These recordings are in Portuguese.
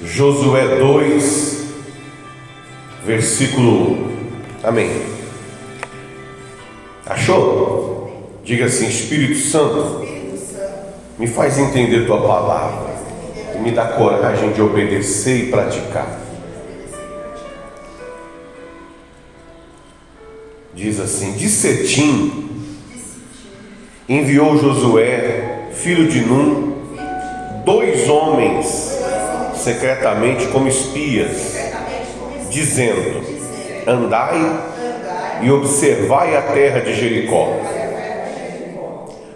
Josué 2, versículo 1. Amém. Achou? Diga assim: Espírito Santo, me faz entender tua palavra e me dá coragem de obedecer e praticar. Diz assim: De Cetim enviou Josué, filho de Num, dois homens secretamente como espias, dizendo: Andai e observai a terra de Jericó.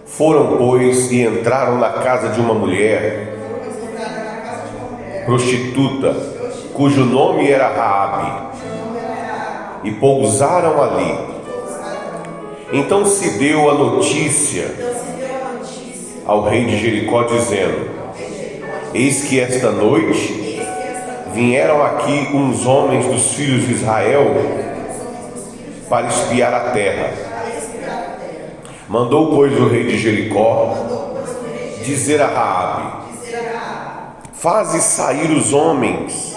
Foram, pois, e entraram na casa de uma mulher prostituta, cujo nome era Raabe, e pousaram ali. Então se deu a notícia ao rei de Jericó, dizendo: Eis que esta noite vieram aqui uns homens dos filhos de Israel para espiar a terra. Mandou, pois, o rei de Jericó dizer a Raabe: Faze sair os homens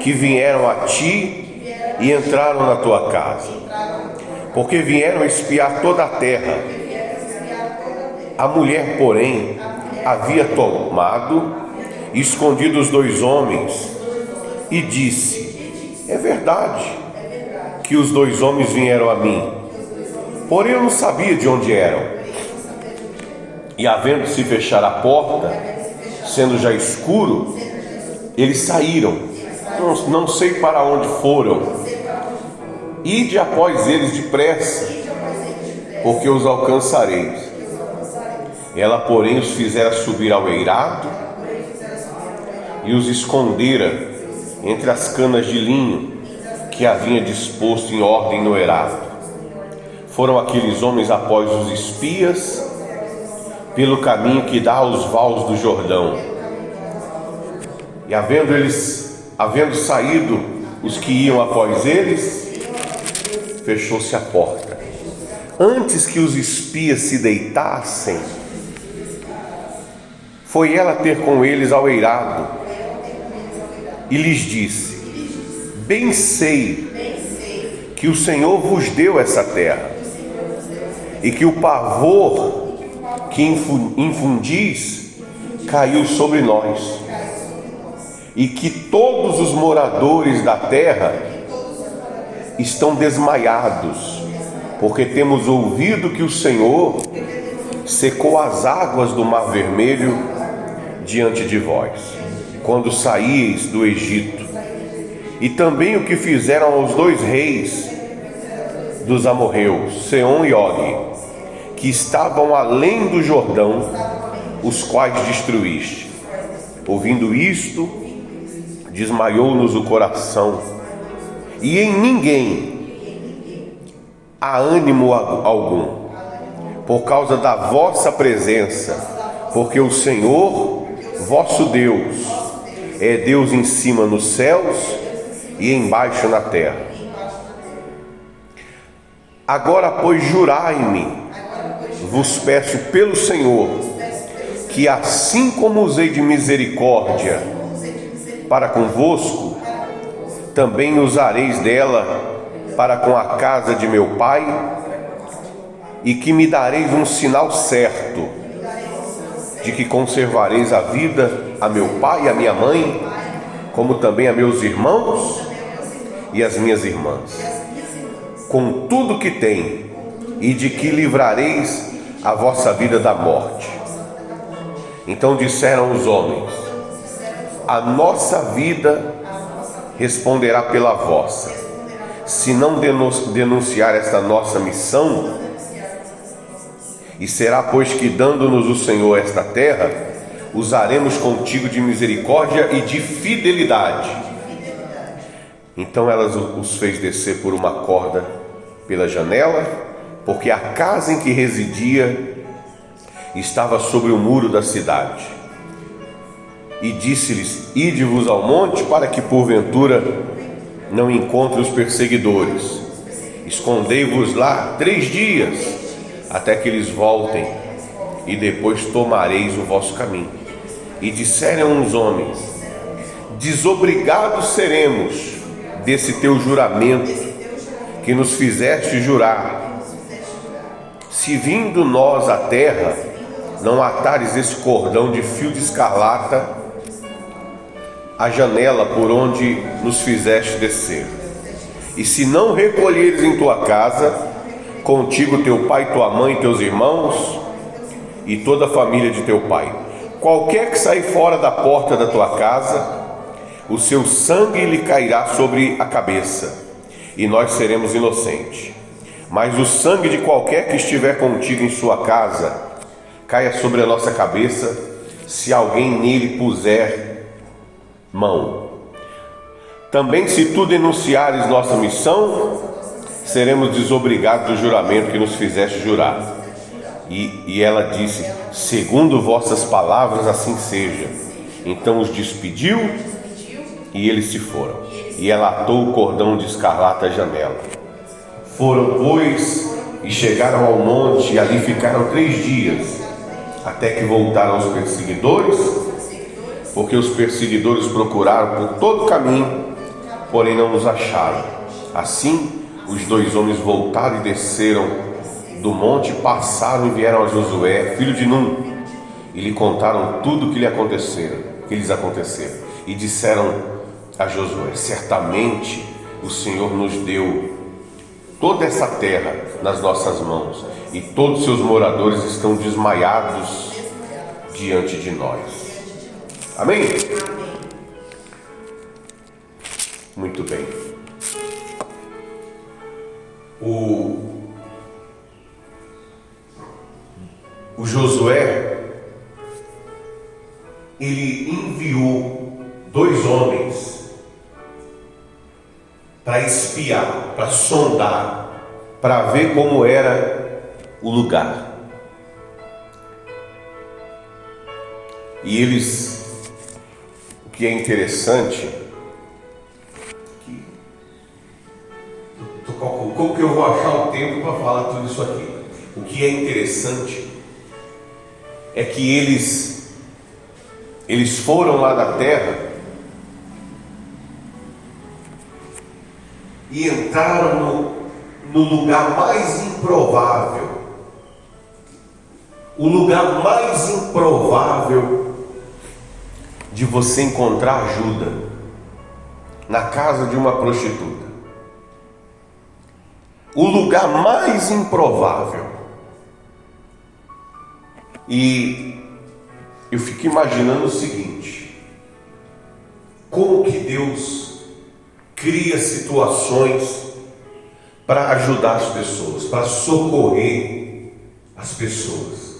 que vieram a ti e entraram na tua casa, porque vieram espiar toda a terra. A mulher, porém, havia tomado escondido os dois homens e disse: É verdade que os dois homens vieram a mim, porém eu não sabia de onde eram. E havendo-se fechar a porta, sendo já escuro, eles saíram, não, não sei para onde foram. Ide após eles depressa, porque os alcançareis. Ela, porém, os fizera subir ao eirado e os escondera entre as canas de linho que havia disposto em ordem no erado. Foram aqueles homens após os espias pelo caminho que dá aos vales do Jordão. E havendo eles, havendo saído os que iam após eles, fechou-se a porta. Antes que os espias se deitassem, foi ela ter com eles ao eirado e lhes disse: Bem sei que o Senhor vos deu essa terra, e que o pavor que infundis caiu sobre nós, e que todos os moradores da terra estão desmaiados, porque temos ouvido que o Senhor secou as águas do Mar Vermelho diante de vós quando saíeis do Egito, e também o que fizeram aos dois reis dos amorreus, Seom e Og, que estavam além do Jordão, os quais destruíste. Ouvindo isto, desmaiou-nos o coração, e em ninguém há ânimo algum, por causa da vossa presença, porque o Senhor, vosso Deus, é Deus em cima nos céus e embaixo na terra. Agora, pois, jurai-me, vos peço pelo Senhor, que assim como usei de misericórdia para convosco, também usareis dela para com a casa de meu pai, e que me dareis um sinal certo de que conservareis a vida a meu pai e a minha mãe, como também a meus irmãos e as minhas irmãs, com tudo que tem, e de que livrareis a vossa vida da morte. Então disseram os homens: A nossa vida responderá pela vossa. Se não denunciar esta nossa missão, e será, pois, que dando-nos o Senhor esta terra, usaremos contigo de misericórdia e de fidelidade. Então ela os fez descer por uma corda pela janela, porque a casa em que residia estava sobre o muro da cidade. E disse-lhes: Ide-vos ao monte, para que porventura não encontre os perseguidores. Escondei-vos lá três dias até que eles voltem, e depois tomareis o vosso caminho. E disseram os homens: desobrigados seremos desse teu juramento que nos fizeste jurar. Se vindo nós à terra, não atares esse cordão de fio de escarlata a janela por onde nos fizeste descer. E se não recolheres em tua casa, contigo teu pai, tua mãe, teus irmãos e toda a família de teu pai. Qualquer que sair fora da porta da tua casa, o seu sangue lhe cairá sobre a cabeça, e nós seremos inocentes. Mas o sangue de qualquer que estiver contigo em sua casa caia sobre a nossa cabeça, se alguém nele puser mão. Também, se tu denunciares nossa missão, seremos desobrigados do juramento que nos fizeste jurar. E, e ela disse: Segundo vossas palavras, assim seja. Então os despediu e eles se foram. E ela atou o cordão de escarlata à janela. Foram, pois, e chegaram ao monte, e ali ficaram três dias, até que voltaram os perseguidores porque os perseguidores procuraram por todo o caminho, porém não os acharam. Assim, os dois homens voltaram e desceram do monte, passaram e vieram a Josué, filho de Num, e lhe contaram tudo o que lhe acontecera, que lhes aconteceu. E disseram a Josué: Certamente o Senhor nos deu toda essa terra nas nossas mãos, e todos seus moradores estão desmaiados diante de nós. Amém? Enviou dois homens para espiar, para sondar, para ver como era o lugar. E eles que é interessante, como que eu vou achar o tempo para falar tudo isso aqui? O que é interessante é que eles eles foram lá da terra e entraram no, no lugar mais improvável, o lugar mais improvável de você encontrar ajuda na casa de uma prostituta. O lugar mais improvável. E eu fico imaginando o seguinte: como que Deus cria situações para ajudar as pessoas, para socorrer as pessoas.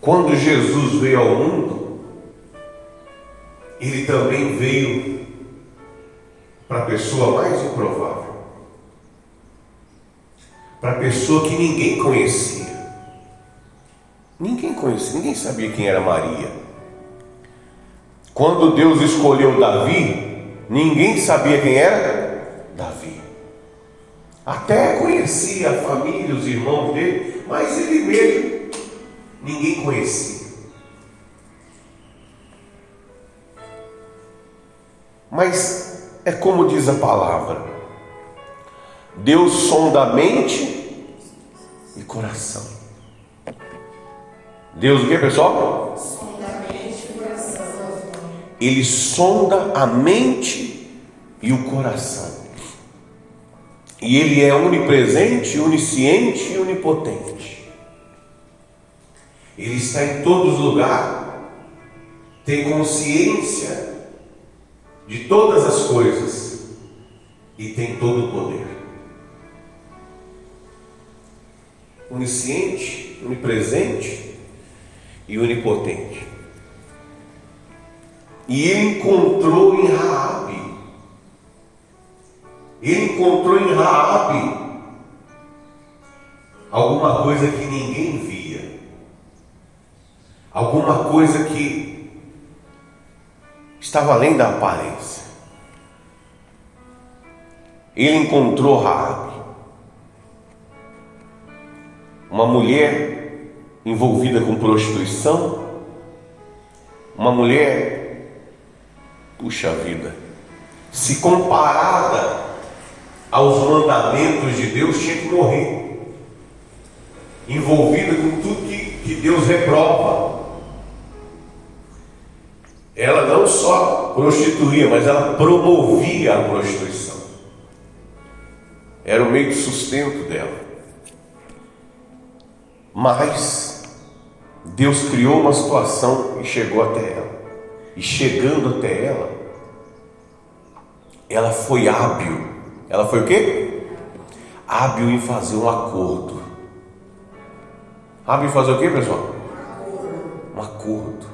Quando Jesus veio ao mundo, ele também veio para a pessoa mais improvável, para a pessoa que ninguém conhecia. Ninguém conhecia, ninguém sabia quem era Maria. Quando Deus escolheu Davi, ninguém sabia quem era Davi. Até conhecia a família, os irmãos dele, mas ele mesmo ninguém conhecia. Mas é como diz a palavra: Deus sonda mente e coração. Deus o que, pessoal? Ele sonda a mente e o coração. E ele é onipresente, onisciente e onipotente. Ele está em todos os lugares, tem consciência de todas as coisas e tem todo o poder. Onisciente, onipresente e onipotente. E ele encontrou em Raabe. Ele encontrou em Raabe alguma coisa que ninguém viu alguma coisa que estava além da aparência. Ele encontrou Raabe, uma mulher envolvida com prostituição, uma mulher, puxa vida, se comparada aos mandamentos de Deus, tinha que morrer, envolvida com tudo que, que Deus reprova. Ela não só prostituía, mas ela promovia a prostituição. Era o meio de sustento dela. Mas Deus criou uma situação e chegou até ela. E chegando até ela, ela foi hábil. Ela foi o quê? Hábil em fazer um acordo. Hábil em fazer o quê, pessoal? Um acordo.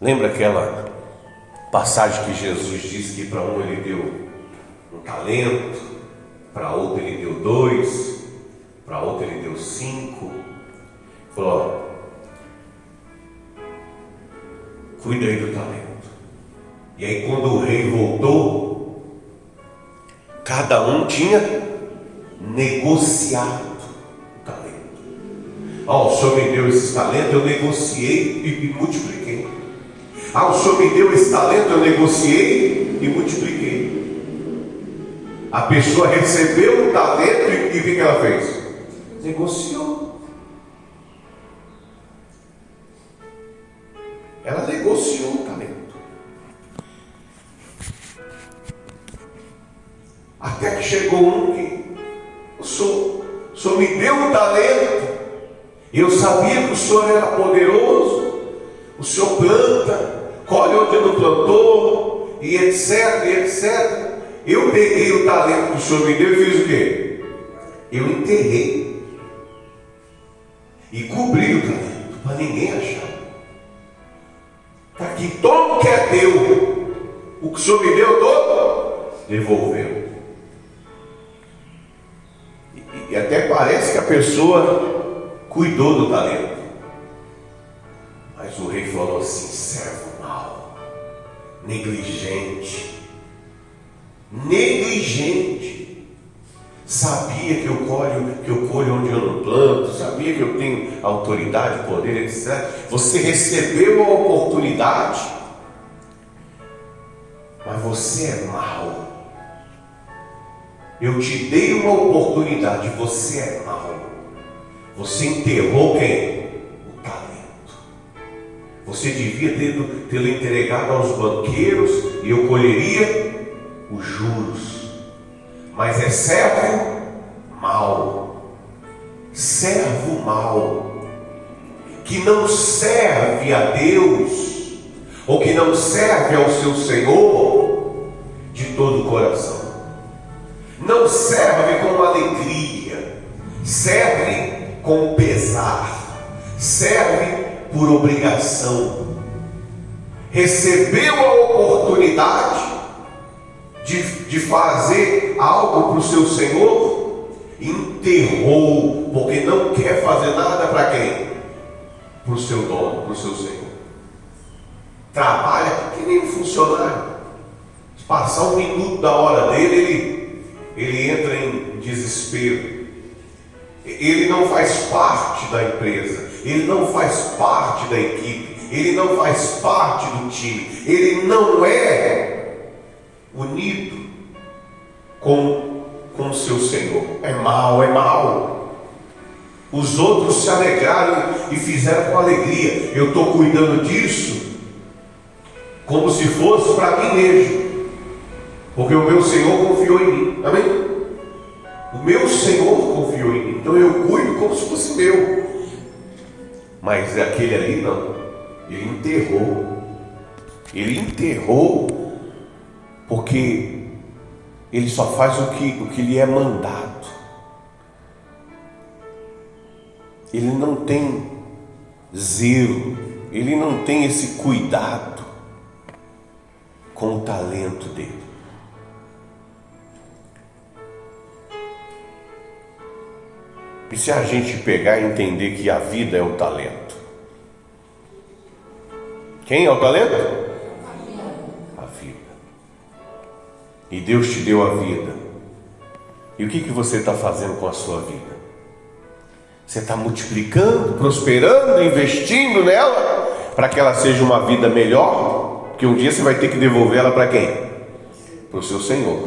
Lembra aquela passagem que Jesus disse que para um ele deu um talento, para outro ele deu dois, para outro ele deu cinco. Falou: cuida aí do talento. E aí, quando o rei voltou, cada um tinha negociado o talento. Oh, o senhor me deu esse talento, eu negociei e, multipliquei. Ah, o senhor me deu esse talento, eu negociei e multipliquei. A pessoa recebeu o talento e o que ela fez? Negociou. Eu sabia que o senhor era poderoso. O senhor planta, colhe onde não plantou, e etc, e etc. Eu peguei o talento que o senhor me deu e fiz o quê? Eu enterrei. E cobri o talento, para ninguém achar. Está aqui, todo que é teu. O que o senhor me deu todo, devolveu. E, e até parece que a pessoa cuidou do talento. Mas o rei falou assim: servo mau, negligente, negligente. Sabia que eu colho, que eu colho onde eu não planto, sabia que eu tenho autoridade, poder, etc. Você recebeu a oportunidade, mas você é mau. Eu te dei uma oportunidade, você é mau. Você enterrou quem? O talento. Você devia tê-lo entregado aos banqueiros e eu colheria os juros. Mas é servo mau. Servo mau. Que não serve a Deus, ou que não serve ao seu Senhor de todo o coração. Não serve com alegria, serve com pesar, serve por obrigação. Recebeu a oportunidade, de, de fazer algo para o seu Senhor, enterrou, porque não quer fazer nada para quem? Para o seu dono, para o seu Senhor. Trabalha que nem um funcionário. Se passar um minuto da hora dele, ele, ele entra em desespero. Ele não faz parte da empresa, ele não faz parte da equipe, ele não faz parte do time, ele não é unido com com seu Senhor. É mal, é mal. Os outros se alegraram e fizeram com alegria. Eu estou cuidando disso como se fosse para mim mesmo, porque o meu Senhor confiou em mim. Amém? O meu Senhor então eu cuido como se fosse meu. Mas aquele ali não, ele enterrou. Ele enterrou porque ele só faz o que, o que lhe é mandado. Ele não tem zelo, ele não tem esse cuidado com o talento dele. E se a gente pegar e entender que a vida é o talento? Quem é o talento? e Deus te deu a vida. E o que, que você está fazendo com a sua vida? Você está multiplicando, prosperando, investindo nela? para que ela seja uma vida melhor, que um dia você vai ter que devolver ela para quem? Para o seu Senhor.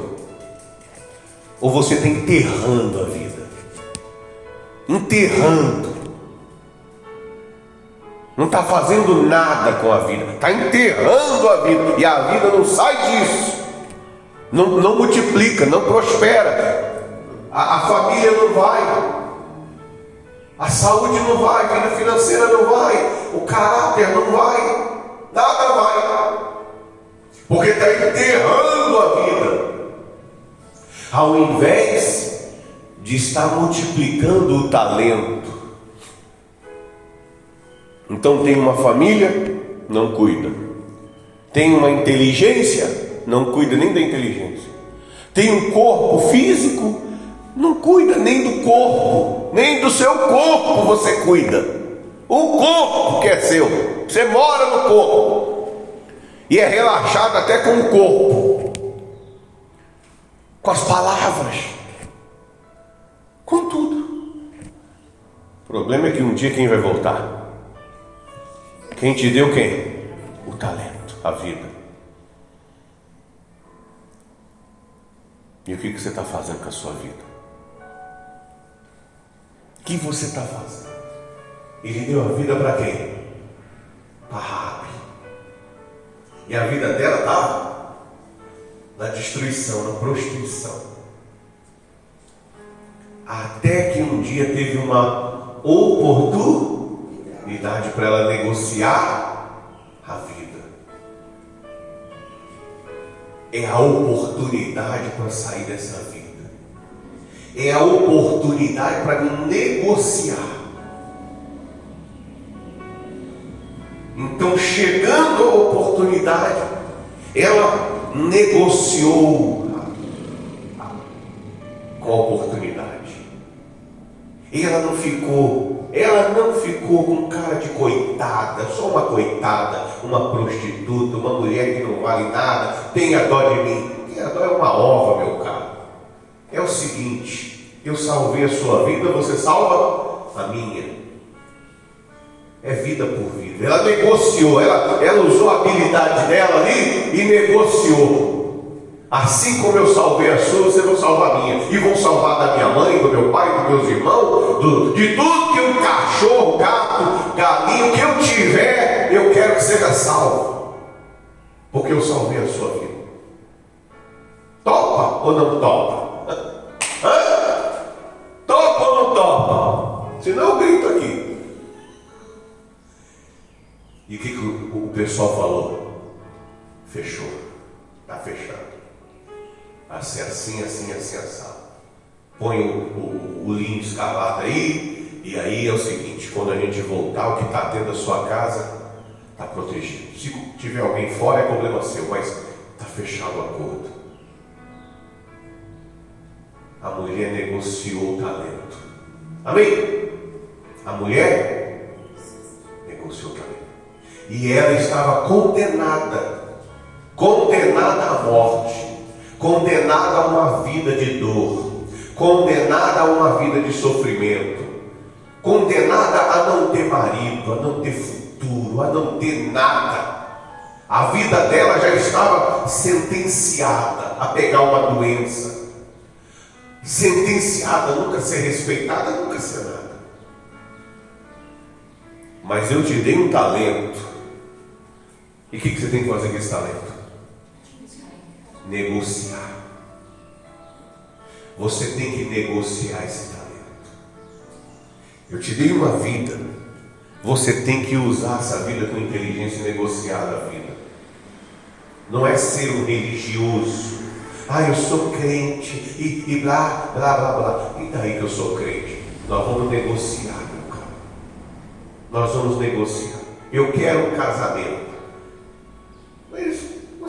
Ou você está enterrando a vida? Enterrando. Não está fazendo nada com a vida, está enterrando a vida, e a vida não sai disso, não, não multiplica, não prospera, a, a família não vai, a saúde não vai, a vida financeira não vai, o caráter não vai, nada vai, porque está enterrando a vida, ao invés de estar multiplicando o talento. Então tem uma família, não cuida. Tem uma inteligência, não cuida nem da inteligência. Tem um corpo físico, não cuida nem do corpo, nem do seu corpo você cuida. O corpo que é seu, você mora no corpo e é relaxado até com o corpo, com as palavras, problema é que um dia quem vai voltar? Quem te deu quem? O talento, a vida. E o que, que você está fazendo com a sua vida? O que você está fazendo? Ele deu a vida para quem? Para Rabi. E a vida dela estava na destruição, na prostituição. Até que um dia teve uma oportunidade para ela negociar a vida. É a oportunidade para sair dessa vida é a oportunidade para negociar. Então, chegando a oportunidade, ela negociou com a oportunidade. Ela não ficou, ela não ficou com cara de coitada, só uma coitada, uma prostituta, uma mulher que não vale nada, tenha dó de mim. Tenha dó é uma ova, meu caro é o seguinte: eu salvei a sua vida, você salva a minha. É vida por vida. Ela negociou, ela, ela usou a habilidade dela ali e negociou. Assim como eu salvei a sua, você vai salvar a minha. E vão salvar da minha mãe, do meu pai, dos meus irmãos, do, de tudo que um cachorro, gato, galinho, que eu tiver, eu quero que seja salvo. Porque eu salvei a sua vida. Topa ou não topa? Hã? Topa ou não topa? Senão eu grito aqui. E o que, que o, pessoal falou? Fechou. Está fechado. Vai ser assim, assim, assim, assim. Põe o, o, o linho escalado aí. E aí é o seguinte: quando a gente voltar, o que está dentro da sua casa está protegido. Se tiver alguém fora, é problema seu, mas está fechado o acordo a mulher negociou o talento. Amém? A mulher negociou o talento. E ela estava condenada, condenada à morte, condenada a uma vida de dor, condenada a uma vida de sofrimento, condenada a não ter marido, a não ter futuro, a não ter nada. A vida dela já estava sentenciada a pegar uma doença, sentenciada, nunca ser respeitada, nunca ser nada. Mas eu te dei um talento. E o que, que você tem que fazer com esse talento? Negociar. Você tem que negociar esse talento. Eu te dei uma vida. Você tem que usar essa vida com inteligência e negociar a vida. Não é ser um religioso ah, eu sou crente e, e blá, blá, blá, blá. E daí que eu sou crente? Nós vamos negociar, meu cara. Nós vamos negociar. Eu quero um casamento.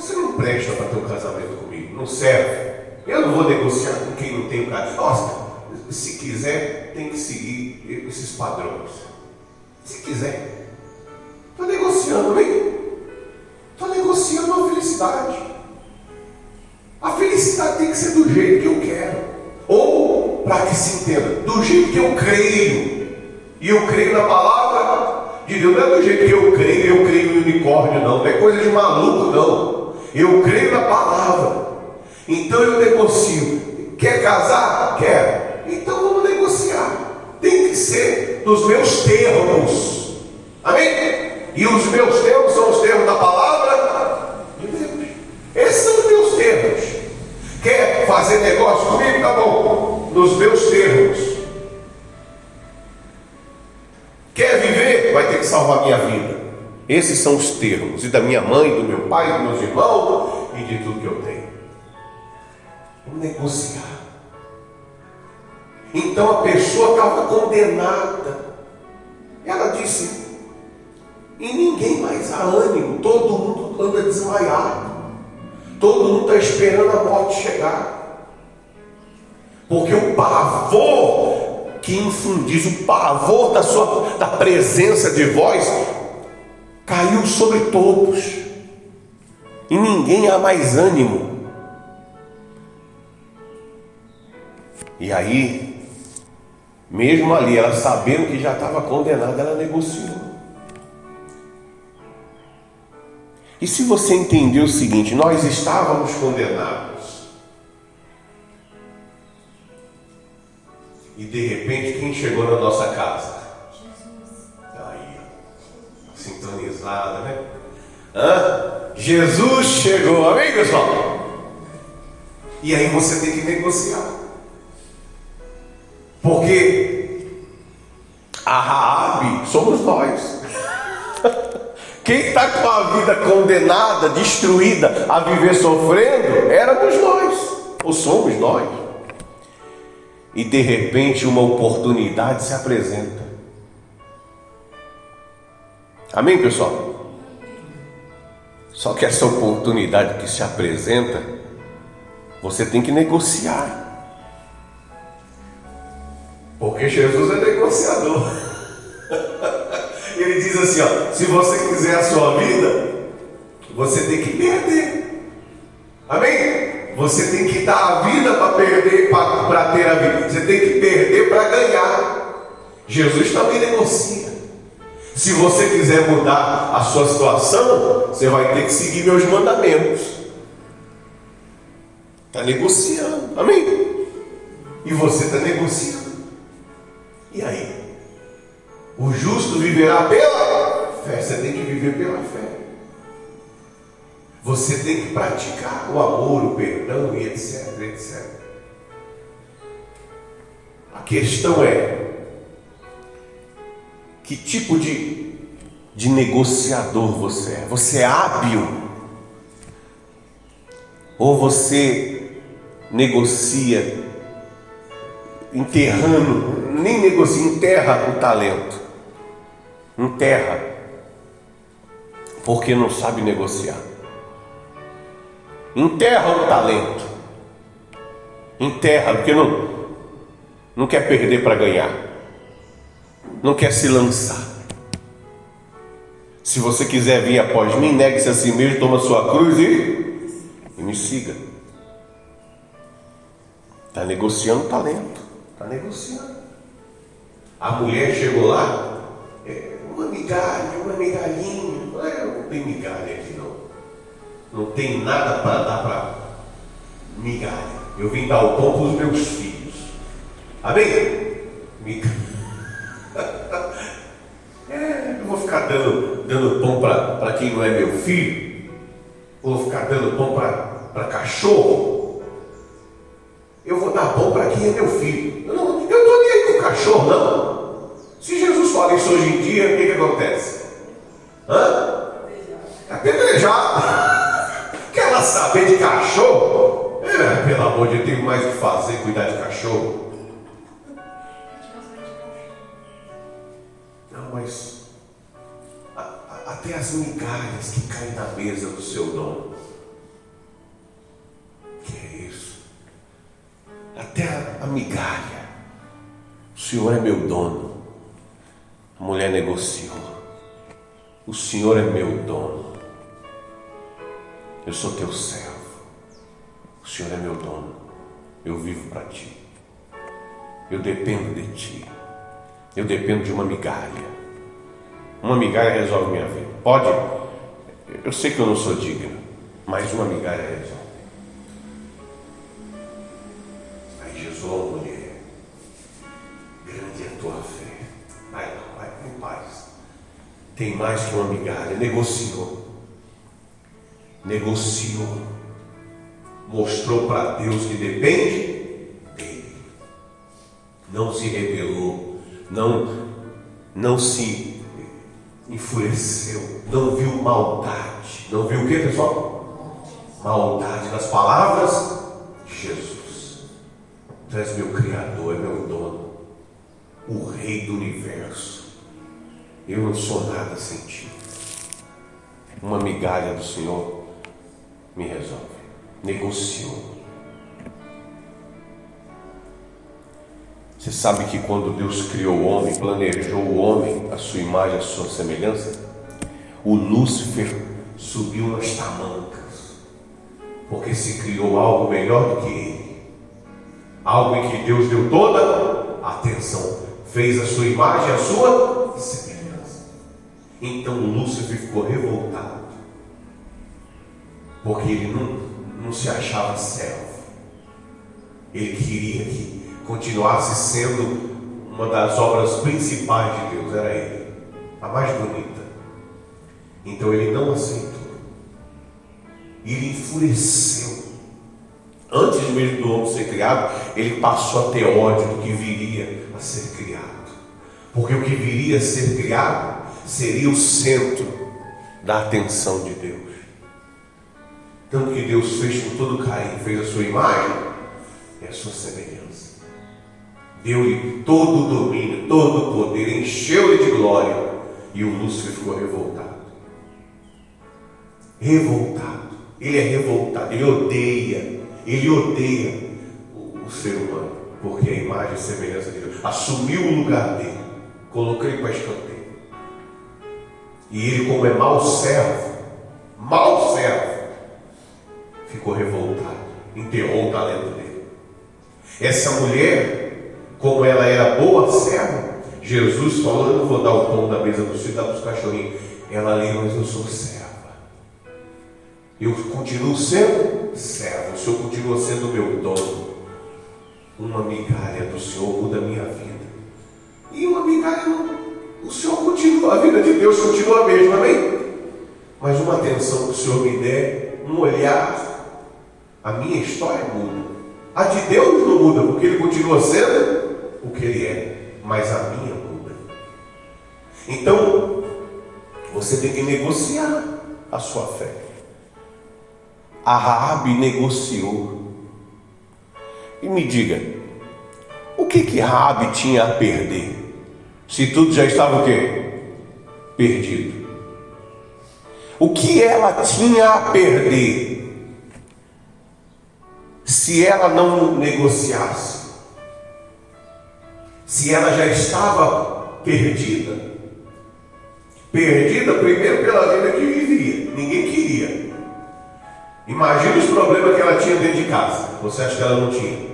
Você não presta para ter um casamento comigo. Não serve. Eu não vou negociar com quem não tem um casamento. Nossa, se quiser, tem que seguir esses padrões. Se quiser. Estou negociando, hein? Estou negociando a felicidade. A felicidade tem que ser do jeito que eu quero. Ou, para que se entenda, do jeito que eu creio. E eu creio na palavra de Deus não é do jeito que eu creio, eu creio em unicórnio, não, não é coisa de maluco, não. Eu creio na palavra. Então eu negocio. Quer casar? Quer. Então vamos negociar. Tem que ser nos meus termos. Amém? E os meus termos são os termos da palavra de Deus. Esses são os meus termos. Quer fazer negócio comigo? Tá bom. Nos meus termos. Esses são os termos. E da minha mãe, do meu pai, dos meus irmãos e de tudo que eu tenho. Vamos negociar. Então a pessoa estava condenada. Ela disse: e ninguém mais há ânimo, todo mundo anda desmaiado, todo mundo está esperando a morte chegar. Porque o pavor que infundiz, o pavor da sua da presença de vós caiu sobre todos. E ninguém há mais ânimo. E aí, mesmo ali, ela sabendo que já estava condenada, ela negociou. E se você entender o seguinte, nós estávamos condenados. E de repente, quem chegou na nossa casa? Sintonizada, né? Hã? Jesus chegou, amém, pessoal? E aí você tem que negociar. Porque a Raabe somos nós. Quem está com a vida condenada, destruída, a viver sofrendo, éramos nós, ou somos nós. E de repente uma oportunidade se apresenta. Amém, pessoal? Só que essa oportunidade que se apresenta, você tem que negociar. Porque Jesus é negociador. Ele diz assim: ó, se você quiser a sua vida, você tem que perder. Amém? Você tem que dar a vida para perder, para ter a vida. Você tem que perder para ganhar. Jesus também negocia. Se você quiser mudar a sua situação, você vai ter que seguir meus mandamentos. Está negociando. Amém? E você está negociando. E aí? O justo viverá pela fé. Você tem que viver pela fé. Você tem que praticar o amor, o perdão e etc, etc. A questão é que tipo de, de negociador você é? Você é hábil? Ou você negocia enterrando, nem negocia, enterra o talento? enterra, porque não sabe negociar. Enterra o talento, enterra, porque não, não quer perder para ganhar, não quer se lançar. Se você quiser vir após mim, negue-se a si mesmo, toma sua cruz e, e me siga. Está negociando talento, está negociando. A mulher chegou lá, uma migalha, uma migalhinha. Não, é, não tem migalha aqui não. Não tem nada para dar para migalha. Eu vim dar o pão para os meus filhos. Amém? Migalha. É, eu vou ficar dando, dando pão para quem não é meu filho. Vou ficar dando pão para cachorro. Eu vou dar pão para quem é meu filho. Eu não estou nem aí com cachorro, não. Se Jesus fala isso hoje em dia, o que, que acontece? Hã? É. Quer ela saber de cachorro? É, pelo amor de Deus, tem mais o que fazer, cuidar de cachorro. Mas a, a, até as migalhas que caem na mesa do seu dono. Que é isso? Até a, a migalha. O Senhor é meu dono. A mulher negociou. O Senhor é meu dono. Eu sou teu servo. O Senhor é meu dono. Eu vivo para ti. Eu dependo de ti. Eu dependo de uma migalha. Uma migalha resolve minha vida. Pode? Eu sei que eu não sou digno, mas uma migalha resolve. Aí Jesus, oh, mulher, grande é a tua fé. Vai, vai, em paz. Tem mais que uma migalha. Negociou. Negociou. Mostrou para Deus que depende dele. Não se rebelou. Não, não se enfureceu. Não viu maldade. Não viu o que, pessoal? Maldade nas palavras de Jesus. Tu és meu Criador, é meu dono, o Rei do universo. Eu não sou nada sem ti. Uma migalha do Senhor me resolve. Negociou. Você sabe que quando Deus criou o homem, planejou o homem, a sua imagem, a sua semelhança, o Lúcifer subiu nas tamancas, porque se criou algo melhor do que ele, algo em que Deus deu toda a atenção, fez a sua imagem, a sua semelhança. Então Lúcifer ficou revoltado, porque ele não, não se achava servo, ele queria que continuasse sendo uma das obras principais de Deus, era ele, a mais bonita. Então ele não aceitou. Ele enfureceu. Antes mesmo do homem ser criado, ele passou a ter ódio do que viria a ser criado. Porque o que viria a ser criado seria o centro da atenção de Deus. Tanto que Deus fez com todo carinho, fez a sua imagem e a sua semelhança deu-lhe todo o domínio, todo o poder, encheu-lhe de glória, e o Lúcifer ficou revoltado. Revoltado. Ele é revoltado, ele odeia, ele odeia o, ser humano, porque a imagem e semelhança de Deus assumiu o lugar dele, colocou ele para escanteio. E ele, como é mau servo, mau servo, ficou revoltado, enterrou o talento dele. Essa mulher como ela era boa serva, Jesus falou: Eu não vou dar o pão da mesa do senhor, dá para os cachorrinhos. Ela leu, mas eu sou serva. Eu continuo sendo serva, o Senhor continua sendo meu dono. Uma migalha do Senhor muda a minha vida. E uma migalha. O Senhor continua, a vida de Deus continua a mesma, amém? Mas uma atenção que o Senhor me der, um olhar, a minha história muda. A de Deus não muda, porque Ele continua sendo o que ele é, mas a minha muda. Então, você tem que negociar a sua fé. A Raabe negociou. E me diga, o que que Raabe tinha a perder? Se tudo já estava o quê? Perdido. O que ela tinha a perder se ela não negociasse? Se ela já estava perdida. Perdida primeiro pela vida que vivia, ninguém queria. Imagina os problemas que ela tinha dentro de casa. Você acha que ela não tinha?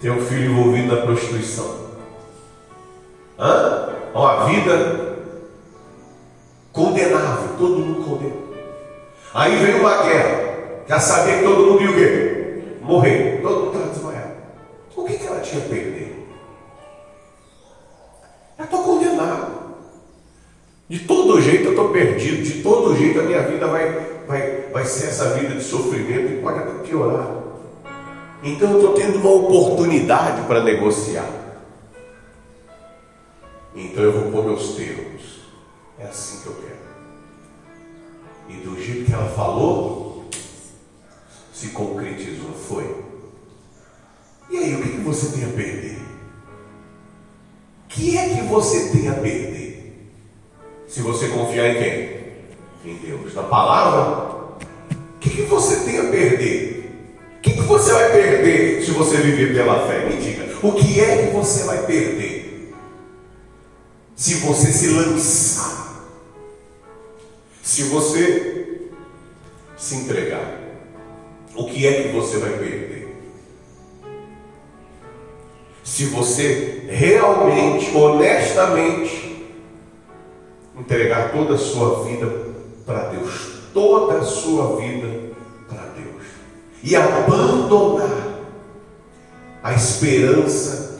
Ter um filho envolvido na prostituição. Hã? Uma vida condenável, todo mundo condenou. Aí veio uma guerra. Já sabia que todo mundo ia o quê? Morrer. Todo mundo estava desmaiado. O que, que ela tinha a perder? Eu estou condenado. De todo jeito eu estou perdido, de todo jeito a minha vida vai, vai, vai ser essa vida de sofrimento e pode até piorar. Então eu estou tendo uma oportunidade para negociar. Então eu vou pôr meus termos. É assim que eu quero. E do jeito que ela falou, se concretizou, foi. E aí, o que, você tem a perder? Que é que você tem a perder? Se você confiar em quem? Em Deus. Na palavra? O que, que você tem a perder? O que, que você vai perder se você viver pela fé? Me diga. O que é que você vai perder? Se você se lançar. Se você se entregar. O que é que você vai perder? Se você realmente, honestamente, entregar toda a sua vida para Deus, toda a sua vida para Deus, e abandonar a esperança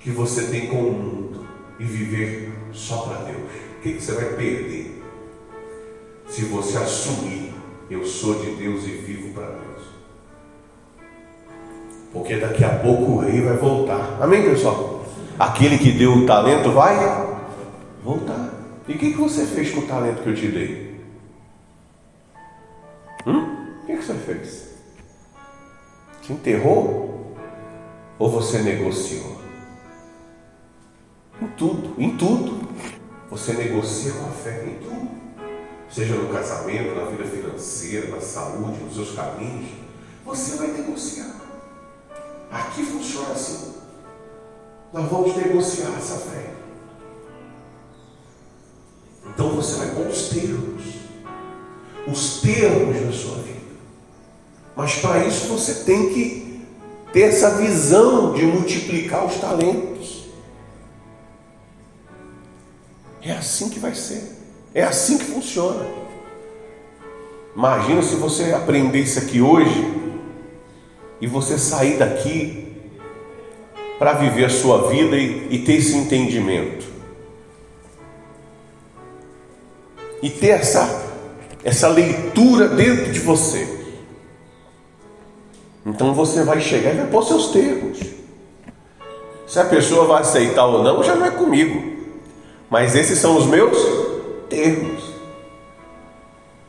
que você tem com o mundo e viver só para Deus. O que, você vai perder se você assumir eu sou de Deus e vivo para Deus? Porque daqui a pouco o rei vai voltar. Amém, pessoal? Aquele que deu o talento vai voltar. E o que, que você fez com o talento que eu te dei? Hum? O que, que você fez? Você enterrou? Ou você negociou? Em tudo, em tudo. Você negocia com a fé em tudo. Seja no casamento, na vida financeira, na saúde, nos seus caminhos. Você vai negociar. Aqui funciona assim. Nós vamos negociar essa fé. Então você vai pôr os termos. Os termos da sua vida. Mas para isso você tem que ter essa visão de multiplicar os talentos. É assim que vai ser. É assim que funciona. Imagina se você aprender isso aqui hoje e você sair daqui para viver a sua vida e, e ter esse entendimento. E ter essa, essa leitura dentro de você. Então você vai chegar e vai pôr seus termos. Se a pessoa vai aceitar ou não, já não é comigo. Mas esses são os meus termos.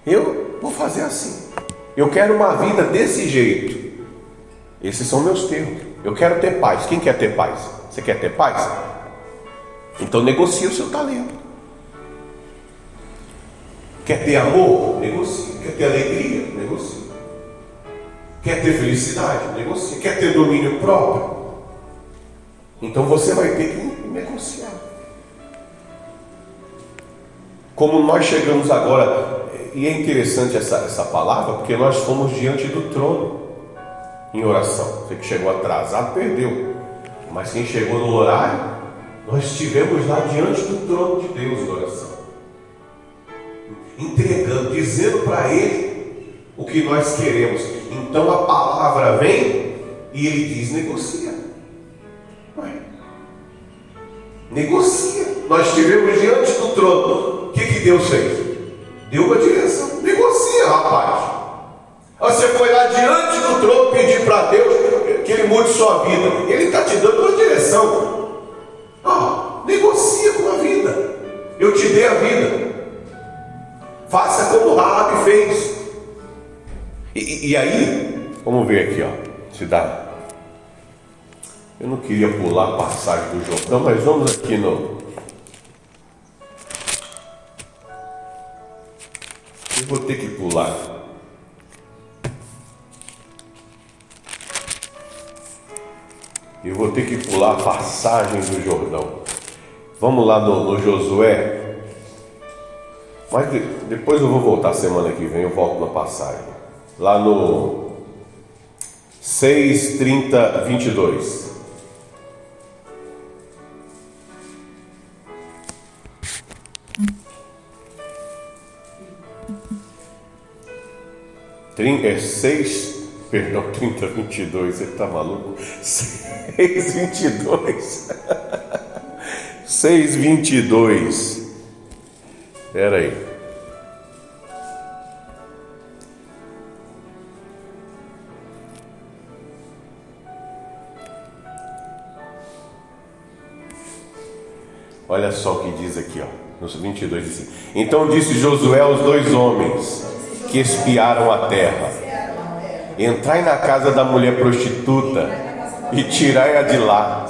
Eu vou fazer assim. Eu quero uma vida desse jeito. Esses são meus termos. Eu quero ter paz. Quem quer ter paz? Você quer ter paz? Então negocie o seu talento. Quer ter amor? Negocie. Quer ter alegria? Negocie. Quer ter felicidade? Negocie. Quer ter domínio próprio? Então você vai ter que negociar. Como nós chegamos agora, e é interessante essa, essa palavra, porque nós fomos diante do trono em oração. Você que chegou atrasado perdeu. Mas quem chegou no horário, nós estivemos lá diante do trono de Deus em oração. Entregando, dizendo para Ele o que nós queremos. Então a palavra vem e Ele diz: negocia. Ué. Negocia. Nós estivemos diante do trono. O que, que Deus fez? Deu uma direção. Negocia, rapaz. Você foi lá diante do trono pedir para Deus que Ele mude sua vida. Ele está te dando uma direção. Ah, negocia com a vida. Eu te dei a vida. Faça como Raab fez. E, e, aí, vamos ver aqui, ó. Se dá. Eu não queria pular a passagem do Jordão, mas vamos aqui no. Eu vou ter que pular. Eu vou ter que pular a passagem do Jordão. Vamos lá no, no Josué. Mas de, depois eu vou voltar semana que vem, eu volto na passagem. Lá no 6, 30, 22. É 6, perdão, 30, 22, ele está maluco? 6, 22. 6, 22. Espera aí. Olha só o que diz aqui, ó, no 22 diz assim: Então disse Josué aos dois homens que espiaram a terra: Entrai na casa da mulher prostituta e tirai-a de lá.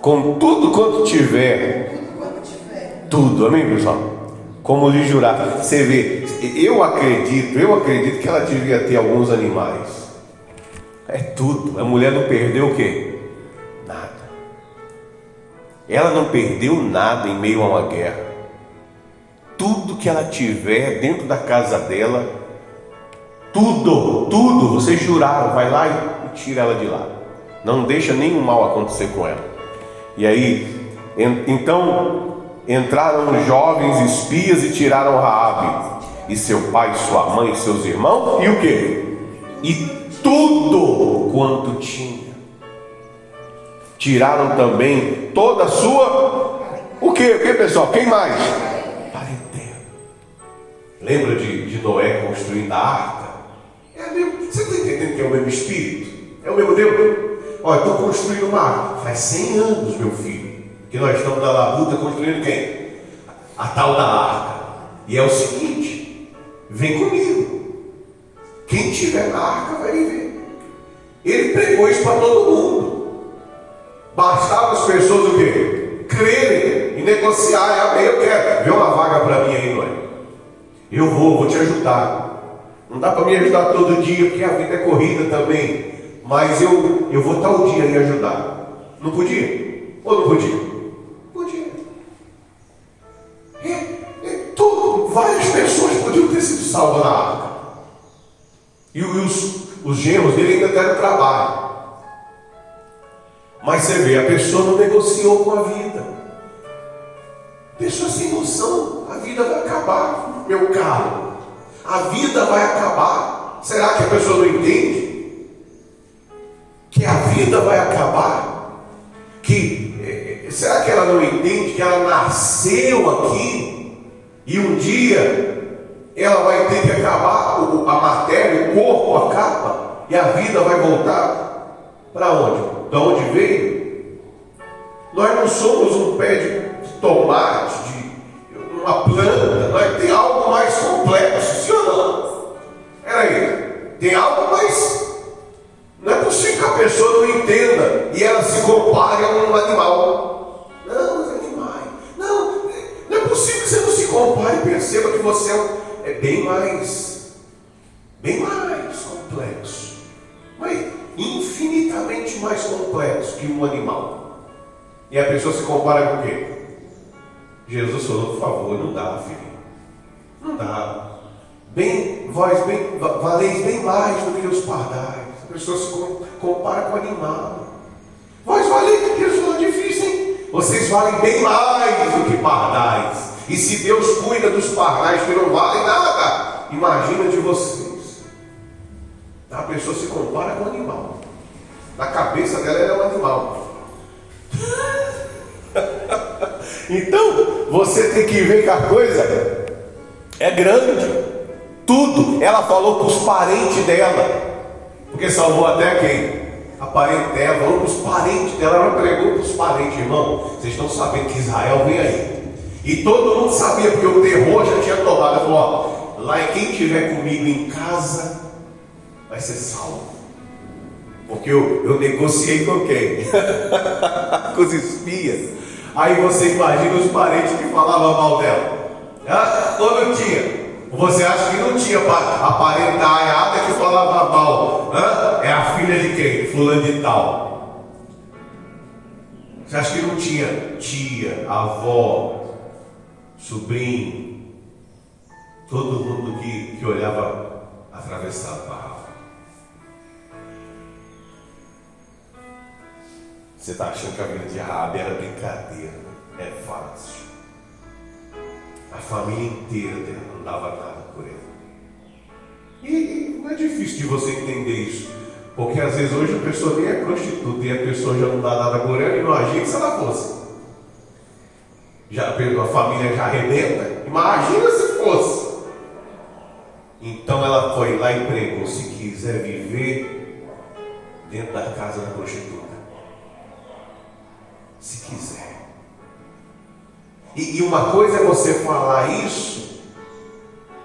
Com tudo quanto tiver. Tudo, amém, pessoal? Como lhe jurar. Você vê, eu acredito, eu acredito que ela devia ter alguns animais. É tudo. A mulher não perdeu o quê? Nada. Ela não perdeu nada em meio a uma guerra. Tudo que ela tiver dentro da casa dela, tudo, tudo, vocês juraram, vai lá e tira ela de lá. Não deixa nenhum mal acontecer com ela. E aí, então, entraram jovens espias e tiraram Raabe e seu pai, sua mãe, e seus irmãos e o que? E tudo quanto tinha. Tiraram também toda a sua o que? O pessoal? Quem mais? Parentela. Lembra de, de Noé construindo a arca? É mesmo, você está entendendo que é o mesmo espírito? É o mesmo Deus? Olha, estou construindo uma arca. Faz 100 anos, meu filho que nós estamos na labuta construindo quem? A tal da arca. E é o seguinte: vem comigo. Quem tiver na arca vai viver. Ele pregou isso para todo mundo. Bastava as pessoas o quê? Crerem e negociarem. Amém, eu quero. Vê uma vaga para mim aí, Noé. Eu vou, vou te ajudar. Não dá para me ajudar todo dia, porque a vida é corrida também. Mas eu, eu vou tal dia e ajudar. Não podia? Ou não podia? várias pessoas podiam ter sido salvas na arca. E os, os genros dele ainda deram trabalho. Mas você vê, a pessoa não negociou com a vida. Pessoa sem noção, a vida vai acabar, meu caro. A vida vai acabar. Será que a pessoa não entende? Que a vida vai acabar? Que eh, será que ela não entende que ela nasceu aqui e um dia ela vai ter que acabar, a matéria, o corpo acaba, e a vida vai voltar para onde? Da onde veio? Nós não somos um pé de tomate, de uma planta, nós tem algo mais complexo, sim ou não? Peraí, tem algo mais. Não é possível que a pessoa não entenda e ela se compare a um animal. Não, os animais. Não, não é possível que você não se compare e perceba que você é, é bem mais, bem mais complexo, mas infinitamente mais complexo que um animal. E a pessoa se compara com o quê? Jesus falou, por favor, não dá, filho. Não dá. Bem, vós bem, valeis bem mais do que os pardais. A pessoa se compara com animal. Vós valeis, Jesus falou difícil, hein? Vocês valem bem mais do que pardais. E se Deus cuida dos pardais que não valem nada, imagina de vocês. A pessoa se compara com animal. Na cabeça dela ela é um animal. então, você tem que ver que a coisa é grande. Tudo. Ela falou para os parentes dela. Porque salvou até quem? A parente dela, falou para os parentes dela, ela pregou para os parentes, irmão. Vocês estão sabendo que Israel vem aí. E todo mundo sabia, porque o terror já tinha tomado. Ele falou: ó, lá e quem estiver comigo em casa vai ser salvo. Porque eu, eu negociei com quem? com os espias. Aí você imagina os parentes que falavam mal dela. Ah, ou não tinha? Você acha que não tinha a parentalhada que falava mal? Hã? É a filha de quem? Fulano de tal. Você acha que não tinha tia, avó, sobrinho, todo mundo que, que olhava atravessado para Você está achando que a vida de Rabi era brincadeira? É fácil. A família inteira dela não dava nada por ele. E, não é difícil de você entender isso. Porque às vezes hoje a pessoa nem é prostituta e a pessoa já não dá nada por ela agir se ela fosse já a família já arrebenta. Imagina se fosse. Então ela foi lá e pregou: se quiser viver dentro da casa da prostituta, se quiser. E, e uma coisa é você falar isso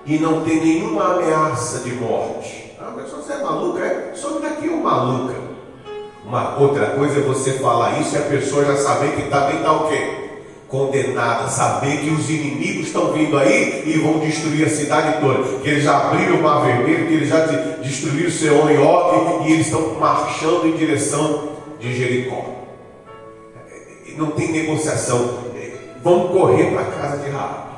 e não ter nenhuma ameaça de morte. Ah, mas você é maluca? É? Some daqui uma maluca. Uma outra coisa é você falar isso e a pessoa já saber que também está o quê? condenada, saber que os inimigos estão vindo aí e vão destruir a cidade toda, que eles já abriram o mar vermelho, que eles já destruíram Seon e Og e eles estão marchando em direção de Jericó. Não tem negociação. Vão correr para a casa de Raab.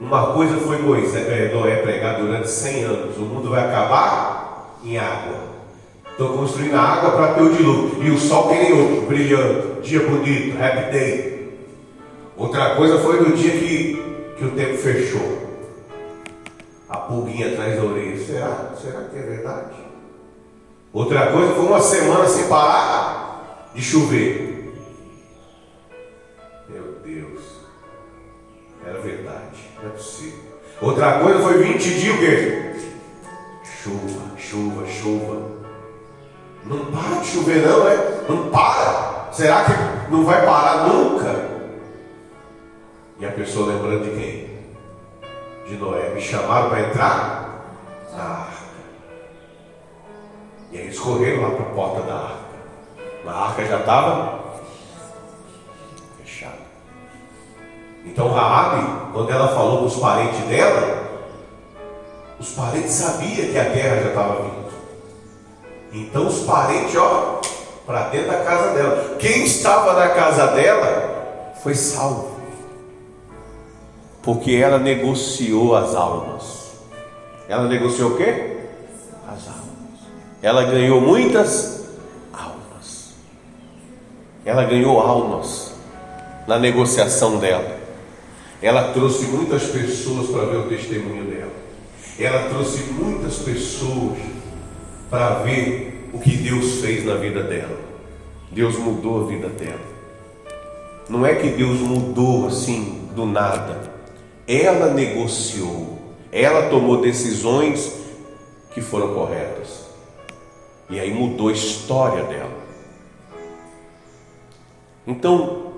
Uma coisa foi Moisés, é, Noé pregar durante 100 anos: o mundo vai acabar em água. Estou construindo a água para ter o dilúvio. E o sol que nem outro, brilhando. Dia bonito, happy day. Outra coisa foi no dia que, que o tempo fechou. A pulguinha atrás da orelha. Será? Será que é verdade? Outra coisa foi uma semana sem parar de chover. Meu Deus. Era verdade. Não é possível. Outra coisa foi 20 dias o quê? Chuva, chuva, chuva. Não para de chover, não, é? Não para. Será que não vai parar nunca? E a pessoa lembrando de quem? De Noé. Me chamaram para entrar na arca. E aí eles correram lá para a porta da arca. A arca já estava fechada. Então Raabe, quando ela falou para os parentes dela, os parentes sabiam que a guerra já estava vindo. Então os parentes, ó, para dentro da casa dela. Quem estava na casa dela foi salvo. Porque ela negociou as almas. Ela negociou o quê? As almas. Ela ganhou muitas. Ela ganhou almas na negociação dela. Ela trouxe muitas pessoas para ver o testemunho dela. Ela trouxe muitas pessoas para ver o que Deus fez na vida dela. Deus mudou a vida dela. Não é que Deus mudou assim do nada. Ela negociou, ela tomou decisões que foram corretas. E aí mudou a história dela. Então,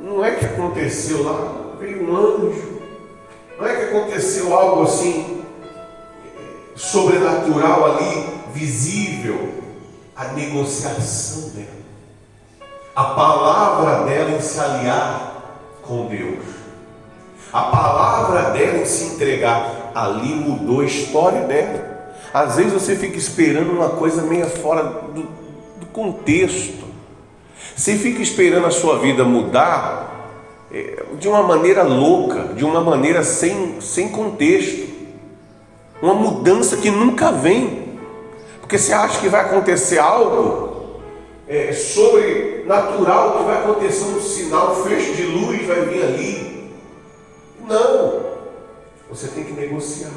não é que aconteceu lá, veio um anjo, não é que aconteceu algo assim sobrenatural ali, visível, a negociação dela, a palavra dela em se aliar com Deus, a palavra dela em se entregar, ali mudou a história dela. Às vezes você fica esperando uma coisa meio fora do, do contexto. Você fica esperando a sua vida mudar é, de uma maneira louca, de uma maneira sem, sem contexto. Uma mudança que nunca vem, porque você acha que vai acontecer algo é, sobrenatural, que vai acontecer um sinal, um fecho de luz vai vir ali. Não, você tem que negociar,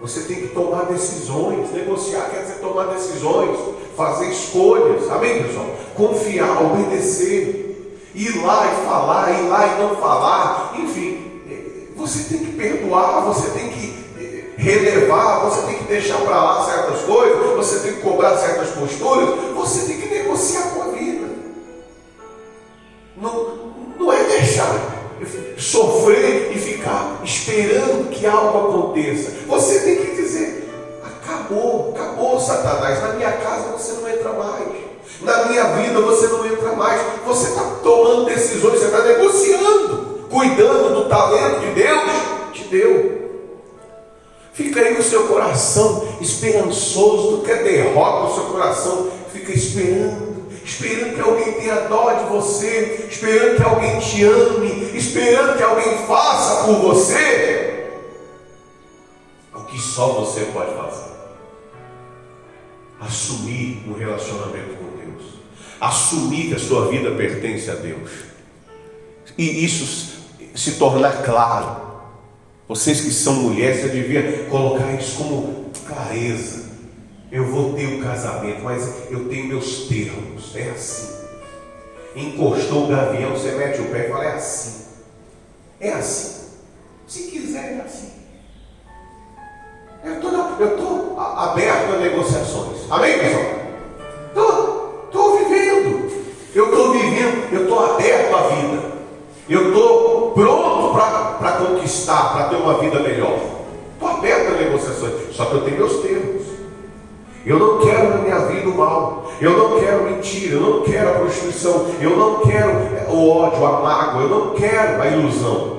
você tem que tomar decisões. Negociar quer dizer tomar decisões, fazer escolhas, amém, pessoal? Confiar, obedecer, ir lá e falar, ir lá e não falar, enfim, é, você tem que perdoar, você tem que relevar, você tem que deixar para lá certas coisas, você tem que cobrar certas posturas, você tem que negociar com a vida. Não, não é deixar sofrer e ficar esperando que algo aconteça. Você tem que dizer: acabou, acabou, Satanás. Na minha casa você não entra mais. Na minha vida você não entra mais. Você está tomando decisões, você está negociando, cuidando do talento que Deus te deu. Fica aí o seu coração esperançoso, tu quer derrota o seu coração, fica esperando, esperando que alguém tenha dó de você, esperando que alguém te ame, esperando que alguém faça por você o que só você pode fazer. Assumir um relacionamento com Deus, assumir que a sua vida pertence a Deus, e isso se tornar claro vocês que são mulheres, você devia colocar isso como clareza. Eu vou ter o um casamento, mas eu tenho meus termos. É assim. Encostou o gavião, você mete o pé e fala: é assim. É assim. Se quiser, é assim. Eu estou aberto a negociações. Amém, pessoal? Estou vivendo. Eu estou vivendo. Eu estou aberto à vida. Eu estou pronto para conquistar, para ter uma vida melhor. Estou aberto a negociações, só que eu tenho meus termos. Eu não quero na minha vida o mal, eu não quero mentira, eu não quero a prostituição, eu não quero o ódio, a mágoa, eu não quero a ilusão.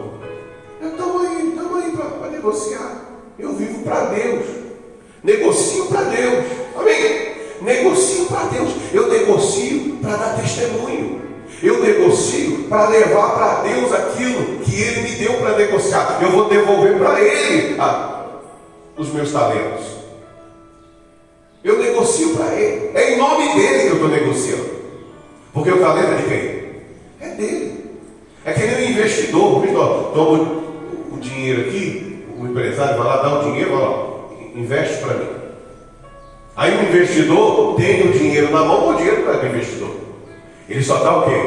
Estamos aí, estamos aí para negociar. Eu vivo para Deus, negocio para Deus, amém? Negocio para Deus, eu negocio para dar testemunho. Eu negocio para levar para Deus aquilo que Ele me deu para negociar. Eu vou devolver para Ele ah, os meus talentos. Eu negocio para ele. É em nome dele que eu estou negociando. Porque o talento é de quem? É dele. É que é um investidor. Toma o dinheiro aqui, o empresário vai lá dar o dinheiro, lá, investe para mim. Aí o investidor tem o dinheiro na mão, o dinheiro para o investidor. Ele só está o quê?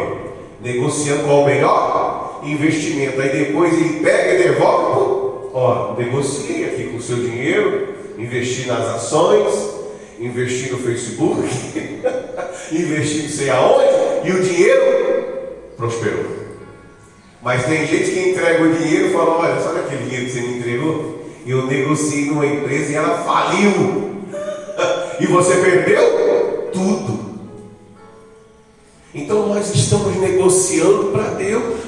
Negociando qual o melhor investimento. Aí depois ele pega e devolve. Ó, negociei aqui com o seu dinheiro, investi nas ações, investi no Facebook, investi não sei aonde, e o dinheiro prosperou. Mas tem gente que entrega o dinheiro e fala, olha, sabe aquele dinheiro que você me entregou? Eu negociei numa empresa e ela faliu. e você perdeu tudo. Então nós estamos negociando para Deus.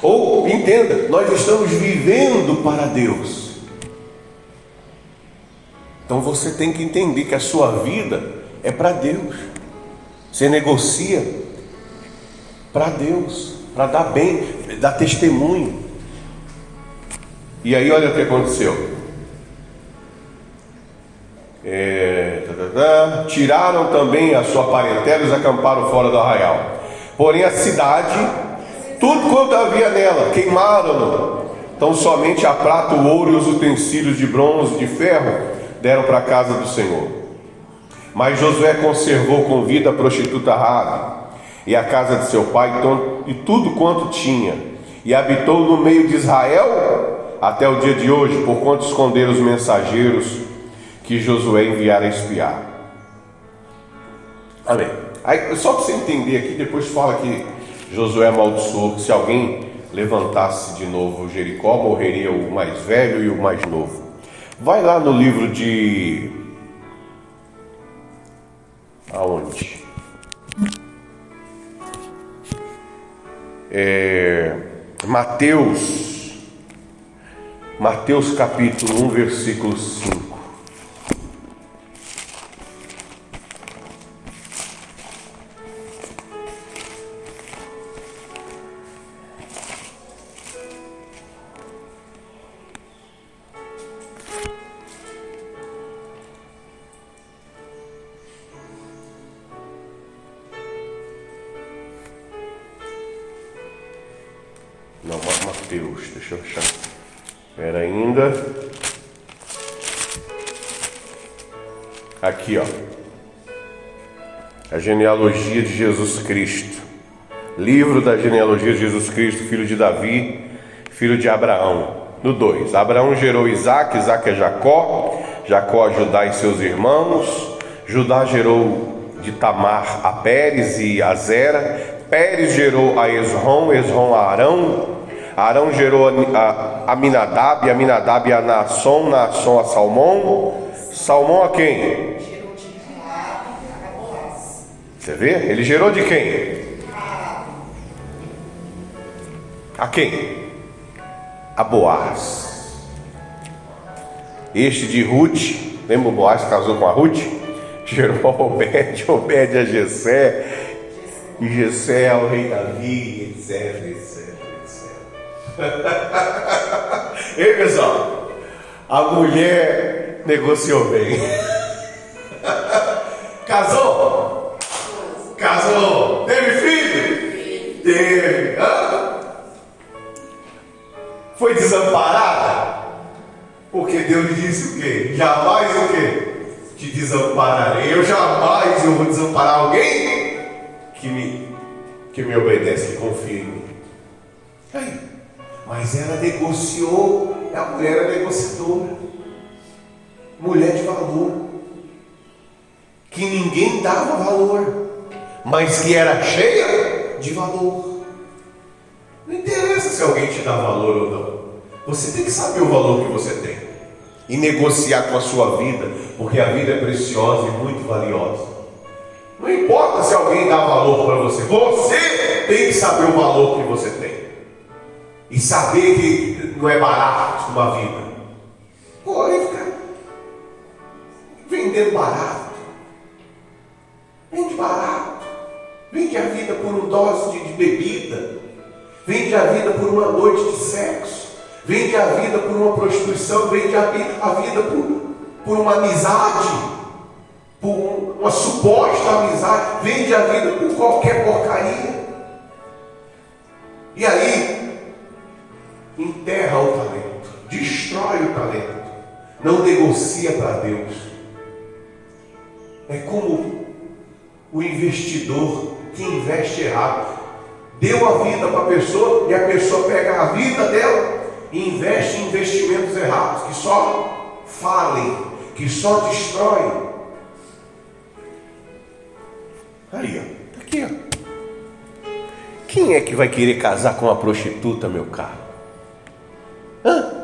Ou entenda, nós estamos vivendo para Deus. Então você tem que entender que a sua vida é para Deus. Você negocia para Deus, para dar bem, dar testemunho. E aí olha o que aconteceu. É, tá, tá, tá. tiraram também a sua parentela e acamparam fora do arraial. Porém a cidade, tudo quanto havia nela, queimaram-no. Então somente a prata, o ouro e os utensílios de bronze, de ferro, deram para a casa do Senhor. Mas Josué conservou com vida a prostituta Rabi e a casa de seu pai e tudo quanto tinha, e habitou no meio de Israel até o dia de hoje, por quanto esconderam os mensageiros que Josué enviara a espiar. Amém. Aí, só para você entender aqui, depois fala que Josué amaldiçoou que se alguém levantasse de novo Jericó, morreria o mais velho e o mais novo. Vai lá no livro de. Aonde? É... Mateus Mateus capítulo 1, versículo 5. Mateus, deixa eu achar. Espera ainda. Aqui, ó. A genealogia de Jesus Cristo. Livro da genealogia de Jesus Cristo, filho de Davi, filho de Abraão. No 2. Abraão gerou Isaac, Isaac é Jacó, Jacó a Judá e seus irmãos. Judá gerou de Tamar a Pérez e a Zera. Pérez gerou a Esrom, Esrom a Arão, Arão gerou a Aminadab, Aminadab a Naasson, Naasson a Salmão, Salmão a quem? Você vê? Ele gerou de quem? A quem? A Boaz. Este de Ruth, lembra o Boaz casou com a Ruth? Gerou a Obed, Obed a Jessé, e Jessé ao rei Davi, etc, etc. Ei, pessoal, a mulher negociou bem. Casou? Casou. Teve filho? Teve. Hã? Foi desamparada? Porque Deus disse o quê? Jamais o quê? Te desampararei. Eu jamais eu vou desamparar alguém que me, que me obedece, que confia em mim. Aí. Mas ela negociou, a mulher era negociadora, mulher de valor, que ninguém dava valor, mas que era cheia de valor. Não interessa se alguém te dá valor ou não, você tem que saber o valor que você tem e negociar com a sua vida, porque a vida é preciosa e muito valiosa. Não importa se alguém dá valor para você, você tem que saber o valor que você tem e saber que não é barato uma vida. Pode ficar vendendo barato. Vende barato. Vende a vida por um dose de, de bebida. Vende a vida por uma noite de sexo. Vende a vida por uma prostituição. Vende a, a vida por, por uma amizade. por uma suposta amizade, vende a vida por qualquer porcaria. E aí, talento, não negocia para Deus. É como o investidor que investe errado. Deu a vida para a pessoa e a pessoa pega a vida dela e investe em investimentos errados, que só falem, que só destroem. Aí, ó, tá aqui, ó. Quem é que vai querer casar com uma prostituta, meu caro? Hã?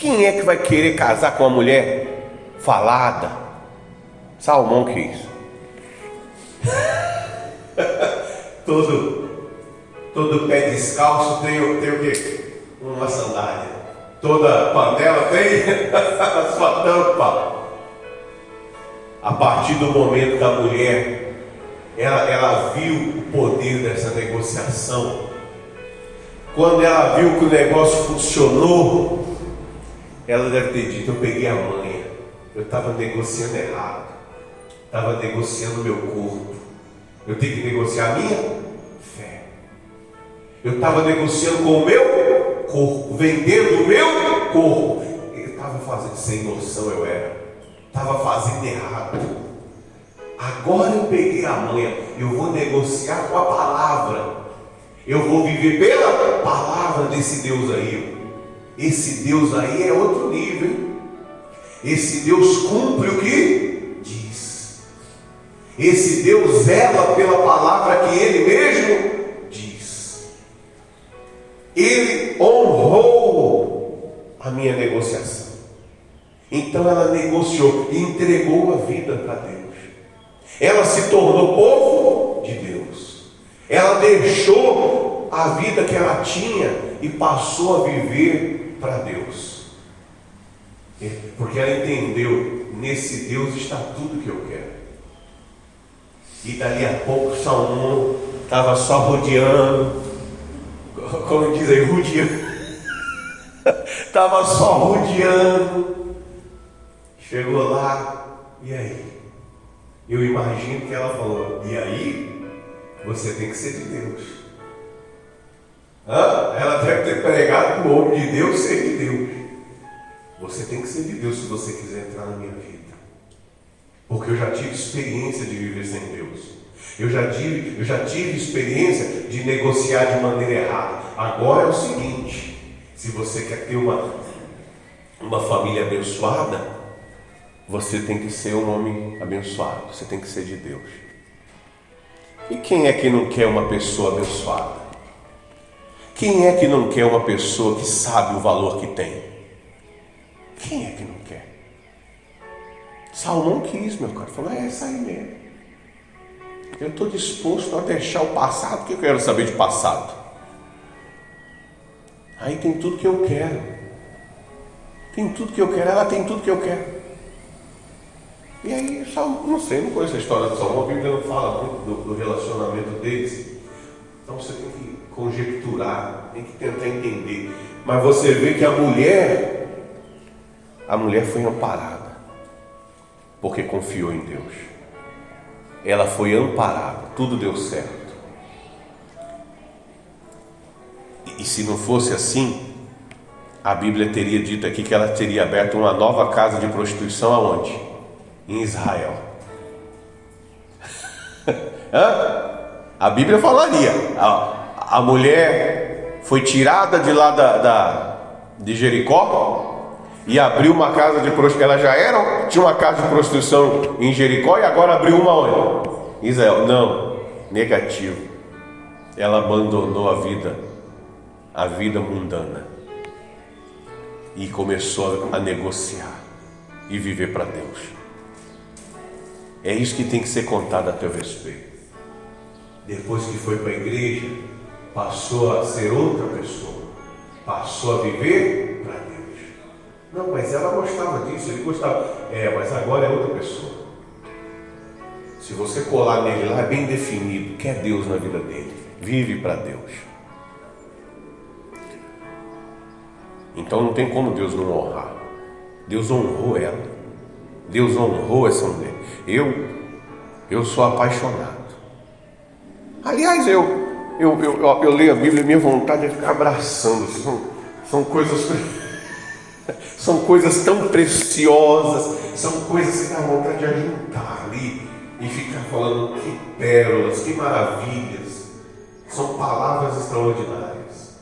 Quem é que vai querer casar com uma mulher falada? Salmão que isso? todo, todo pé descalço tem, tem o quê? Uma sandália. Toda panela tem a sua tampa. A partir do momento da mulher, ela, ela viu o poder dessa negociação. Quando ela viu que o negócio funcionou, ela deve ter dito: Eu peguei a manha, eu estava negociando errado, estava negociando meu corpo. Eu tenho que negociar a minha fé. Eu estava negociando com o meu corpo, vendendo o meu corpo. Eu estava fazendo sem noção, eu era. Estava fazendo errado. Agora eu peguei a manha. Eu vou negociar com a palavra. Eu vou viver pela palavra desse Deus aí. Esse Deus aí é outro nível. Esse Deus cumpre o que esse Deus zela pela palavra que ele mesmo diz. Ele honrou a minha negociação. Então ela negociou e entregou a vida para Deus. Ela se tornou povo de Deus. Ela deixou a vida que ela tinha e passou a viver para Deus. Porque ela entendeu: nesse Deus está tudo que eu quero. E dali a pouco Salomão estava só rodeando, como dizem, rodeando. Estava só rodeando. Chegou lá, e aí? Eu imagino que ela falou, e aí? Você tem que ser de Deus. Hã? Ela deve ter pregado para o homem de Deus ser de Deus. Você tem que ser de Deus se você quiser entrar na minha vida. Porque eu já tive experiência de viver sem Deus. Eu já tive, eu já tive experiência de negociar de maneira errada. Agora é o seguinte: se você quer ter uma, uma família abençoada, você tem que ser um homem abençoado. Você tem que ser de Deus. E quem é que não quer uma pessoa abençoada? Quem é que não quer uma pessoa que sabe o valor que tem? Quem é que não quer? Salomão quis, meu cara. Falou, é essa aí mesmo. Eu estou disposto a deixar o passado, porque eu quero saber de passado. Aí tem tudo que eu quero. Tem tudo que eu quero, ela tem tudo que eu quero. E aí, Salomão, não sei, não conheço a história de Salomão, a Bíblia não fala muito do, do relacionamento deles. Então você tem que conjecturar, tem que tentar entender. Mas você vê que a mulher, a mulher foi amparada porque confiou em Deus. Ela foi amparada, tudo deu certo. E, se não fosse assim, a Bíblia teria dito aqui que ela teria aberto uma nova casa de prostituição aonde? Em Israel. Hã? A Bíblia falaria: a, a mulher foi tirada de lá da, da de Jericó, e abriu uma casa de prostituição. Ela já era, tinha uma casa de prostituição em Jericó e agora abriu uma onde? Israel. Não, negativo. Ela abandonou a vida, a vida mundana e começou a negociar e viver para Deus. É isso que tem que ser contado a teu respeito. Depois que foi para a igreja, passou a ser outra pessoa, passou a viver para Deus. Não, mas ela gostava disso, ele gostava. É, mas agora é outra pessoa. Se você colar nele lá, é bem definido que é Deus na vida dele. Vive para Deus. Então não tem como Deus não honrar. Deus honrou ela. Deus honrou essa mulher. Eu, eu sou apaixonado. Aliás, eu, eu, eu, eu, eu leio a Bíblia, minha vontade é ficar abraçando. São, são coisas. São coisas tão preciosas, são coisas que dá vontade de ajuntar ali e ficar falando que pérolas, que maravilhas. São palavras extraordinárias.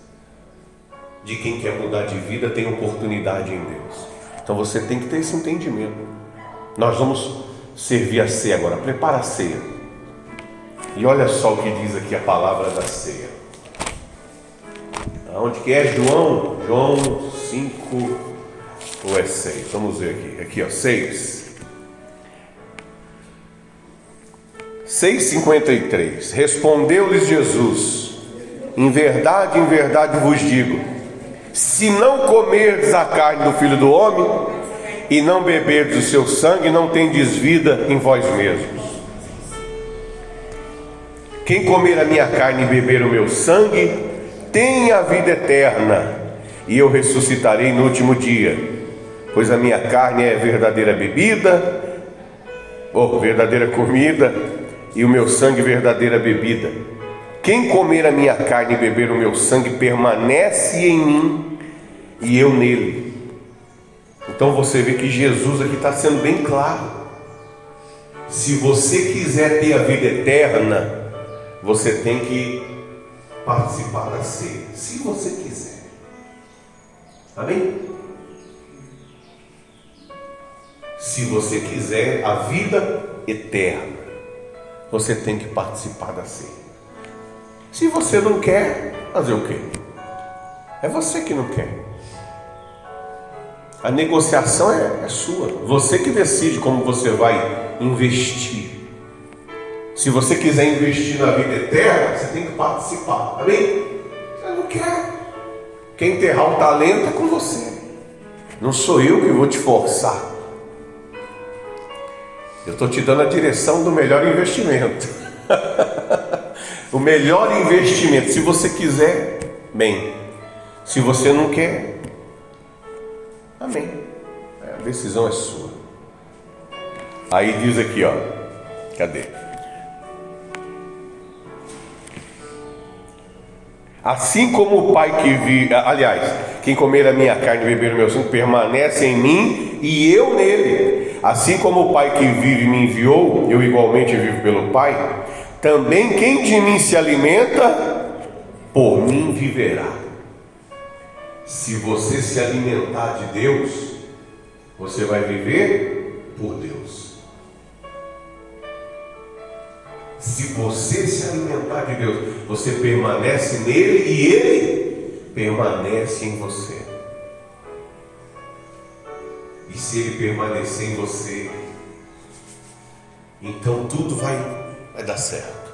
De quem quer mudar de vida tem oportunidade em Deus. Então você tem que ter esse entendimento. Nós vamos servir a ceia agora. Prepara a ceia. E olha só o que diz aqui a palavra da ceia. Onde que é João? João 5 ou é 6? Vamos ver aqui. Aqui, ó, 6. 6,53 Respondeu-lhes Jesus: Em verdade, em verdade vos digo: se não comerdes a carne do filho do homem e não beberdes o seu sangue, não tendes vida em vós mesmos. Quem comer a minha carne e beber o meu sangue, tem a vida eterna, e eu ressuscitarei no último dia, pois a minha carne é verdadeira bebida, ou verdadeira comida, e o meu sangue verdadeira bebida. Quem comer a minha carne e beber o meu sangue permanece em mim e eu nele. Então você vê que Jesus aqui está sendo bem claro. Se você quiser ter a vida eterna, você tem que participar da ceia. Se você quiser. Amém? Se você quiser a vida eterna você tem que participar da ceia. Se você não quer, fazer o quê? É você que não quer. A negociação é, é sua. Você que decide como você vai investir. Se você quiser investir na vida eterna, você tem que participar. Amém? Você não quer. Quem enterrar o talento é com você. Não sou eu que vou te forçar. Eu estou te dando a direção do melhor investimento. o melhor investimento, se você quiser, bem. Se você não quer, amém. A decisão é sua. Aí diz aqui, ó. Cadê? Assim como o Pai que vive, aliás, quem comer a minha carne e beber o meu sangue permanece em mim e eu nele. Assim como o Pai que vive me enviou, eu igualmente vivo pelo Pai, também quem de mim se alimenta, por mim viverá. Se você se alimentar de Deus, você vai viver por Deus. Se você se alimentar de Deus, você permanece nele e ele permanece em você. E se ele permanecer em você, então tudo vai, vai dar certo.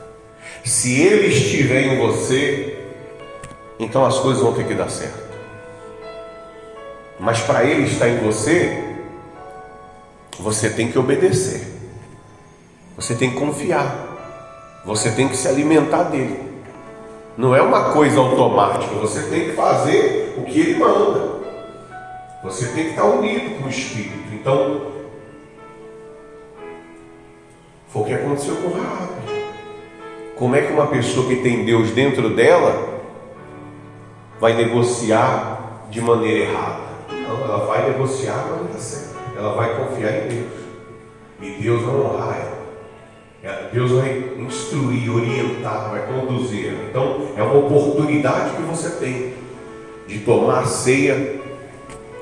Se ele estiver em você, então as coisas vão ter que dar certo. Mas para ele estar em você, você tem que obedecer. Você tem que confiar. Você tem que se alimentar dele. Não é uma coisa automática, você tem que fazer o que ele manda. Você tem que estar unido com o Espírito. Então, foi o que aconteceu com Raab. Como é que uma pessoa que tem Deus dentro dela vai negociar de maneira errada? Não, ela vai negociar da maneira certa. Ela vai confiar em Deus. E Deus vai honrar ela. Deus vai instruir, orientar, vai conduzir. Então, é uma oportunidade que você tem de tomar ceia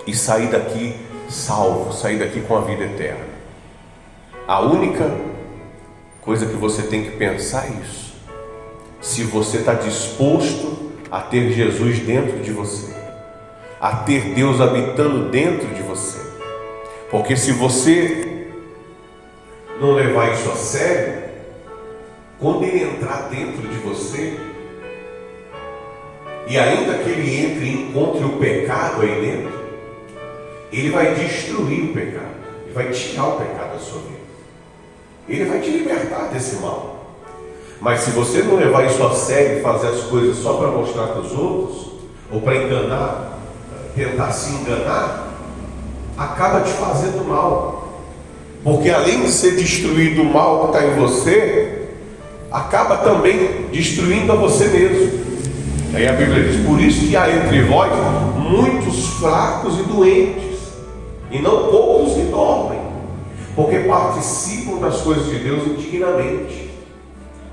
e sair daqui salvo, sair daqui com a vida eterna. A única coisa que você tem que pensar é isso. Se você está disposto a ter Jesus dentro de você, a ter Deus habitando dentro de você. Porque se você não levar isso a sério, quando ele entrar dentro de você, e ainda que ele entre e encontre o pecado aí dentro, ele vai destruir o pecado, ele vai tirar o pecado da sua vida, ele vai te libertar desse mal. Mas se você não levar isso a sério e fazer as coisas só para mostrar para os outros, ou para enganar, tentar se enganar, acaba te fazendo mal. Porque além de ser destruído o mal que está em você, acaba também destruindo a você mesmo. Aí a Bíblia diz: Por isso que há entre vós muitos fracos e doentes, e não poucos que dormem, porque participam das coisas de Deus indignamente,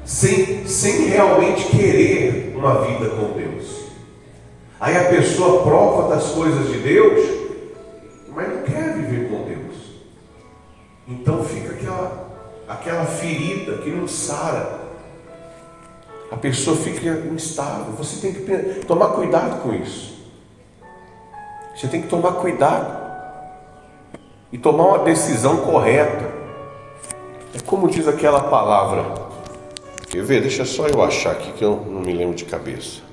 sem, sem realmente querer uma vida com Deus. Aí a pessoa prova das coisas de Deus, mas não quer viver com Deus. Então fica aquela, aquela ferida que não sara. A pessoa fica instável. Você tem que tomar cuidado com isso. Você tem que tomar cuidado e tomar uma decisão correta. É como diz aquela palavra. Quer ver? Deixa só eu achar aqui que eu não me lembro de cabeça.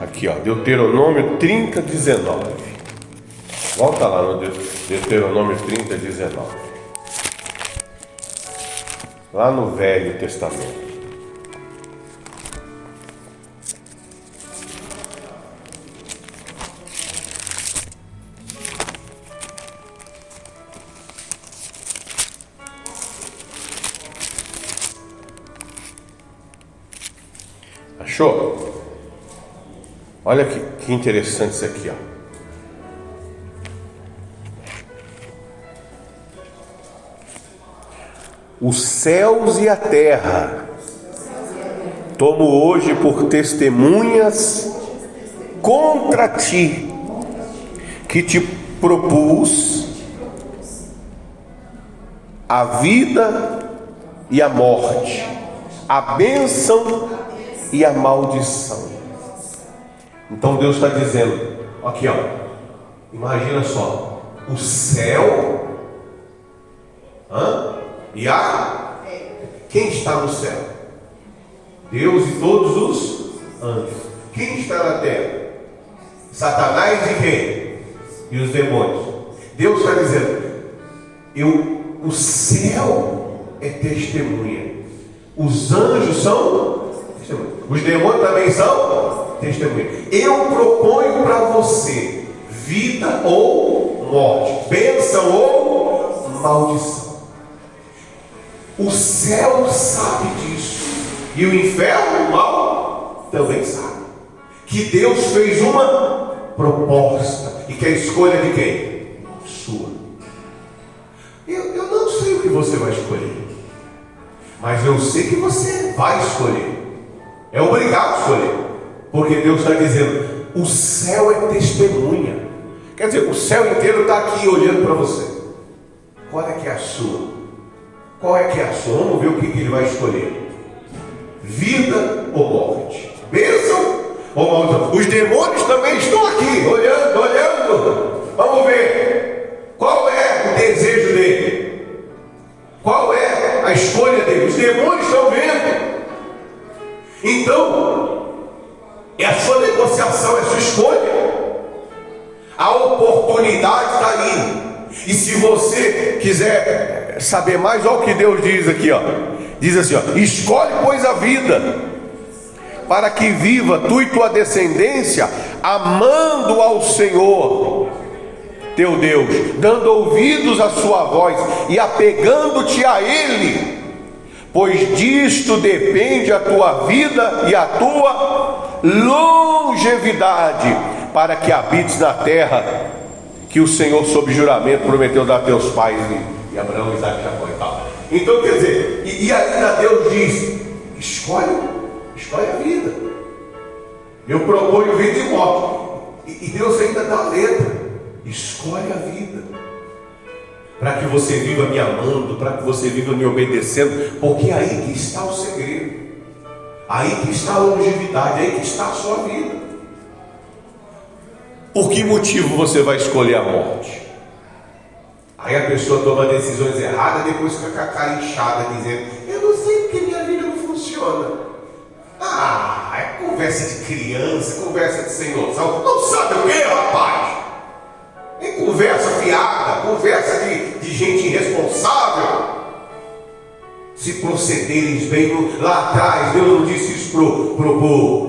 Aqui, ó, Deuteronômio 30, 19. Volta lá no Deuteronômio 30, 19. Lá no Velho Testamento. Olha que, que interessante isso aqui, ó. Os céus e a terra tomo hoje por testemunhas contra ti, que te propus a vida e a morte, a bênção e a maldição. Então Deus está dizendo, aqui ó, imagina só, o céu hã? e a quem está no céu? Deus e todos os anjos. Quem está na terra? Satanás e quem? E os demônios. Deus está dizendo, eu, o céu é testemunha. Os anjos são testemunha. Os demônios também são testemunho. Eu proponho para você vida ou morte, bênção ou maldição. O céu sabe disso, e o inferno, o mal, também sabe. Que Deus fez uma proposta, e que a escolha de quem? Sua. Eu, eu não sei o que você vai escolher, mas eu sei que você vai escolher. É obrigado a escolher. Porque Deus está dizendo: o céu é testemunha. Quer dizer, o céu inteiro está aqui olhando para você. Qual é que é a sua? Qual é que é a sua? Vamos ver o que, que ele vai escolher: vida ou morte? Bênção ou maldição? Os demônios também estão aqui, olhando, olhando. Vamos ver negociação, é sua escolha. A oportunidade está ali. E se você quiser saber mais, olha o que Deus diz aqui, ó. Diz assim, ó: escolhe, pois, a vida, para que viva tu e tua descendência, amando ao Senhor, teu Deus, dando ouvidos à sua voz e apegando-te a Ele pois disto depende a tua vida e a tua longevidade, para que habites na terra que o Senhor, sob juramento, prometeu dar a teus pais, e, e Abraão, Isaac, Jacó e tal. Então, quer dizer, e, e ainda Deus diz: escolhe, escolhe a vida. Eu proponho vida e morte. E, e Deus ainda dá a letra: escolhe a vida para que você viva me amando, para que você viva me obedecendo, porque é aí que está o segredo, aí que está a longevidade, aí que está a sua vida. Por que motivo você vai escolher a morte? Aí a pessoa toma decisões erradas, depois fica com a cara inchada, dizendo: Eu não sei porque minha vida não funciona. Ah, é conversa de criança, conversa de sem noção. Não sabe o que, rapaz? É conversa fiada, conversa de, de gente irresponsável. Se procederes bem, lá atrás, Deus não disse isso pro, pro, pro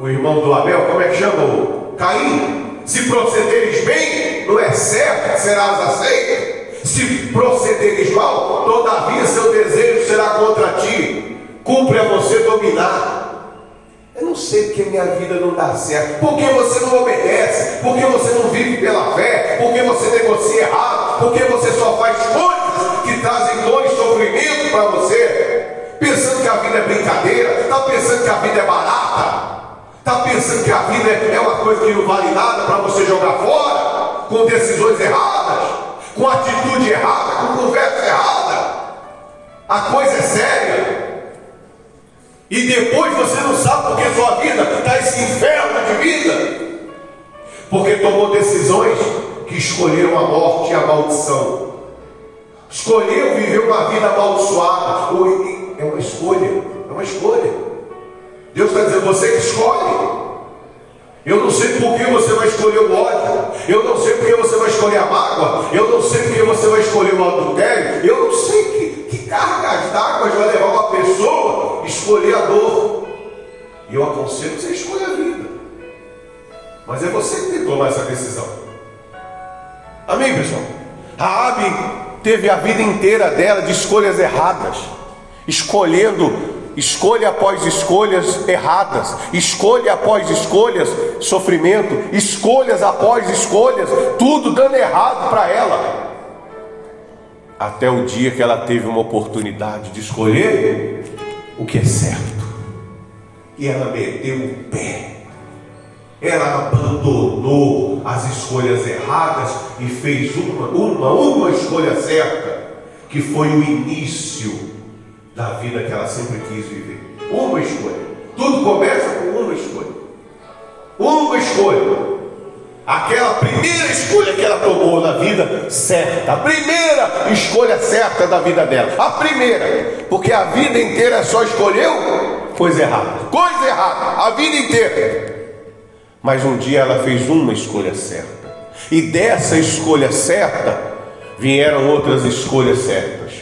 o irmão do Abel, como é que chama o Caim? Se procederes bem, não é certo, serás aceito. Se procederes mal, todavia seu desejo será contra ti. Cumpre a você dominar. Eu não sei porque minha vida não dá certo. Porque você não obedece. Porque você não vive pela fé. Porque você negocia errado. Porque você só faz coisas que trazem dor e sofrimento para você. Pensando que a vida é brincadeira. Está pensando que a vida é barata. Está pensando que a vida é uma coisa que não vale nada para você jogar fora. Com decisões erradas. Com atitude errada. Com conversa errada. A coisa é séria. E depois você não sabe porque sua vida está esse inferno de vida. Porque tomou decisões que escolheram a morte e a maldição. Escolheu viver uma vida amaldiçoada. É uma escolha. É uma escolha. Deus está dizendo, você que escolhe. Eu não sei por que você vai escolher o ódio. Eu não sei por que você vai escolher a mágoa. Eu não sei por que você vai escolher o adultério. Eu não sei que, que cargas d'água vai levar uma pessoa escolher a dor. E eu aconselho que você escolha a vida. Mas é você que tem que tomar essa decisão. Amém, pessoal? Raabe teve a vida inteira dela de escolhas erradas, escolhendo escolha após escolhas erradas, escolha após escolhas, sofrimento, escolhas após escolhas, tudo dando errado para ela. Até o dia que ela teve uma oportunidade de escolher o que é certo. E ela meteu o pé. Ela abandonou as escolhas erradas e fez uma, uma, uma escolha certa, que foi o início da vida que ela sempre quis viver. Uma escolha. Tudo começa com uma escolha. Uma escolha. Aquela primeira escolha que ela tomou na vida certa, a primeira escolha certa da vida dela, a primeira, porque a vida inteira só escolheu coisa errada, coisa errada, a vida inteira. Mas um dia ela fez uma escolha certa, e dessa escolha certa vieram outras escolhas certas,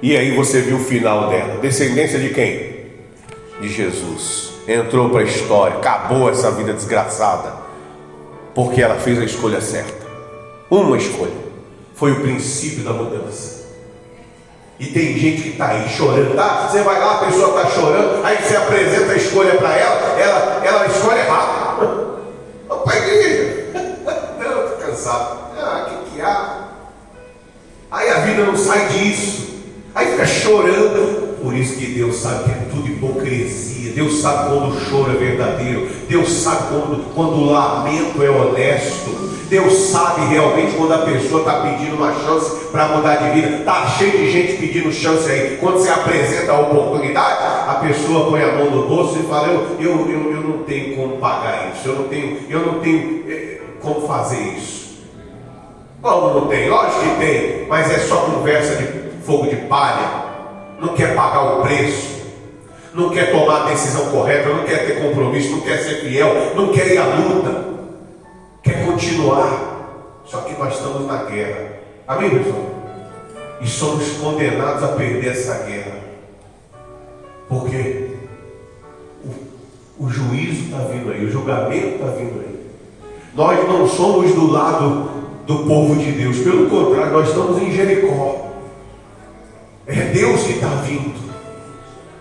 e aí você viu o final dela, descendência de quem? De Jesus, entrou para a história, acabou essa vida desgraçada porque ela fez a escolha certa. Uma escolha. Foi o princípio da mudança. E tem gente que está aí chorando, tá? Você vai lá, a pessoa está chorando, aí você apresenta a escolha para ela, ela, ela escolhe errado. Vamos para a igreja. Não, estou cansado. Ah, o que, que há? Aí a vida não sai disso. Aí fica chorando. Por isso que Deus sabe que é tudo hipocrisia. Deus sabe quando o choro é verdadeiro. Deus sabe quando, quando o lamento é honesto. Deus sabe realmente quando a pessoa está pedindo uma chance para mudar de vida. Está cheio de gente pedindo chance aí. Quando você apresenta a oportunidade, a pessoa põe a mão no bolso e fala: Eu, eu, eu, eu não tenho como pagar isso. Eu não tenho, eu não tenho eh, como fazer isso. Como não tem? Lógico que tem, mas é só conversa de fogo de palha, não quer pagar o preço, não quer tomar a decisão correta, não quer ter compromisso, não quer ser fiel, não quer ir à luta, quer continuar. Só que nós estamos na guerra. Amém, pessoal? E somos condenados a perder essa guerra. Porque o, o juízo está vindo aí, o julgamento está vindo aí. Nós não somos do lado do povo de Deus, pelo contrário, nós estamos em Jericó. É Deus que está vindo.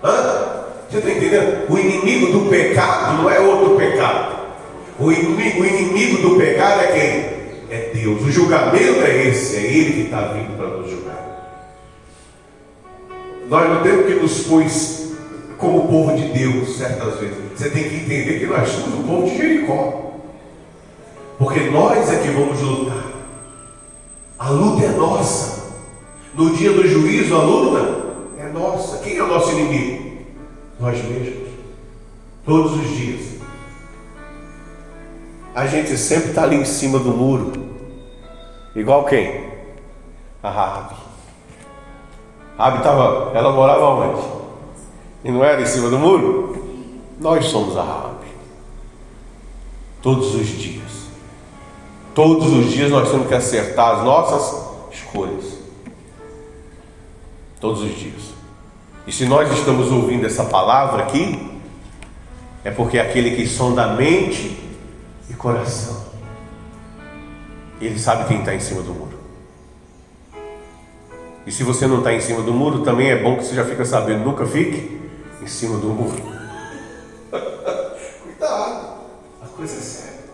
Hã? Você está entendendo? O inimigo do pecado não é outro pecado. O inimigo, o inimigo do pecado é quem? É Deus. O julgamento é esse, é Ele que está vindo para nos julgar. Nós não temos que nos pôr como povo de Deus, certas vezes. Você tem que entender que nós somos o povo de Jericó. Porque nós é que vamos lutar. A luta é nossa. No dia do juízo, a luta é nossa. Quem é o nosso inimigo? Nós mesmos. Todos os dias. A gente sempre está ali em cima do muro. Igual quem? A Rabi. Rabi estava, ela morava onde? E não era em cima do muro? Nós somos a Rabi. Todos os dias. Todos os dias nós temos que acertar as nossas escolhas. Todos os dias. E se nós estamos ouvindo essa palavra aqui, é porque é aquele que sonda mente e coração. Ele sabe quem está em cima do muro. E se você não está em cima do muro, também é bom que você já fica sabendo, nunca fique em cima do muro. Cuidado, a coisa é séria.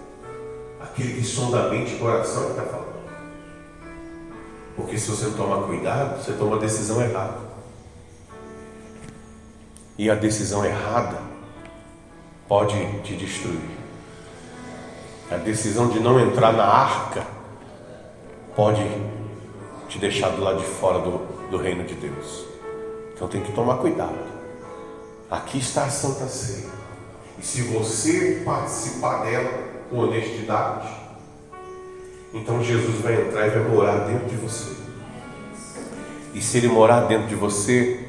Aquele que sonda a mente e coração está falando. Porque se você não tomar cuidado, você toma a decisão errada. E a decisão errada pode te destruir. A decisão de não entrar na arca pode te deixar do lado de fora do, do reino de Deus. Então tem que tomar cuidado. Aqui está a Santa Ceia. E se você participar dela com honestidade, então Jesus vai entrar e vai morar dentro de você. E se ele morar dentro de você,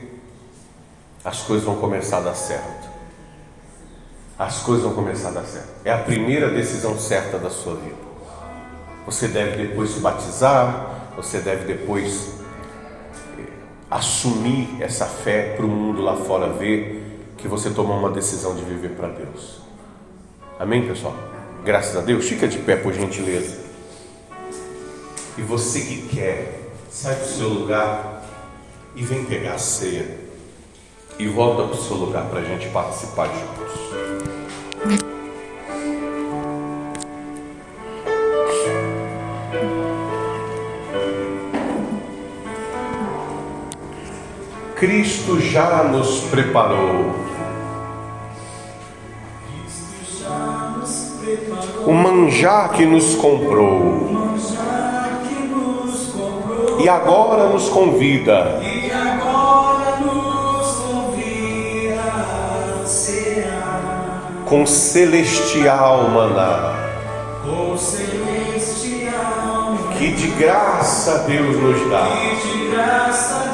as coisas vão começar a dar certo. As coisas vão começar a dar certo. É a primeira decisão certa da sua vida. Você deve depois se batizar, você deve depois eh, assumir essa fé para o mundo lá fora ver que você tomou uma decisão de viver para Deus. Amém, pessoal? Graças a Deus. Fica de pé, por gentileza. E você que quer, sai do seu lugar e vem pegar a ceia. E volta para o seu lugar para a gente participar juntos. Cristo já nos preparou. O manjar que nos comprou. E agora nos convida. Com celestial maná. Que de graça Deus nos dá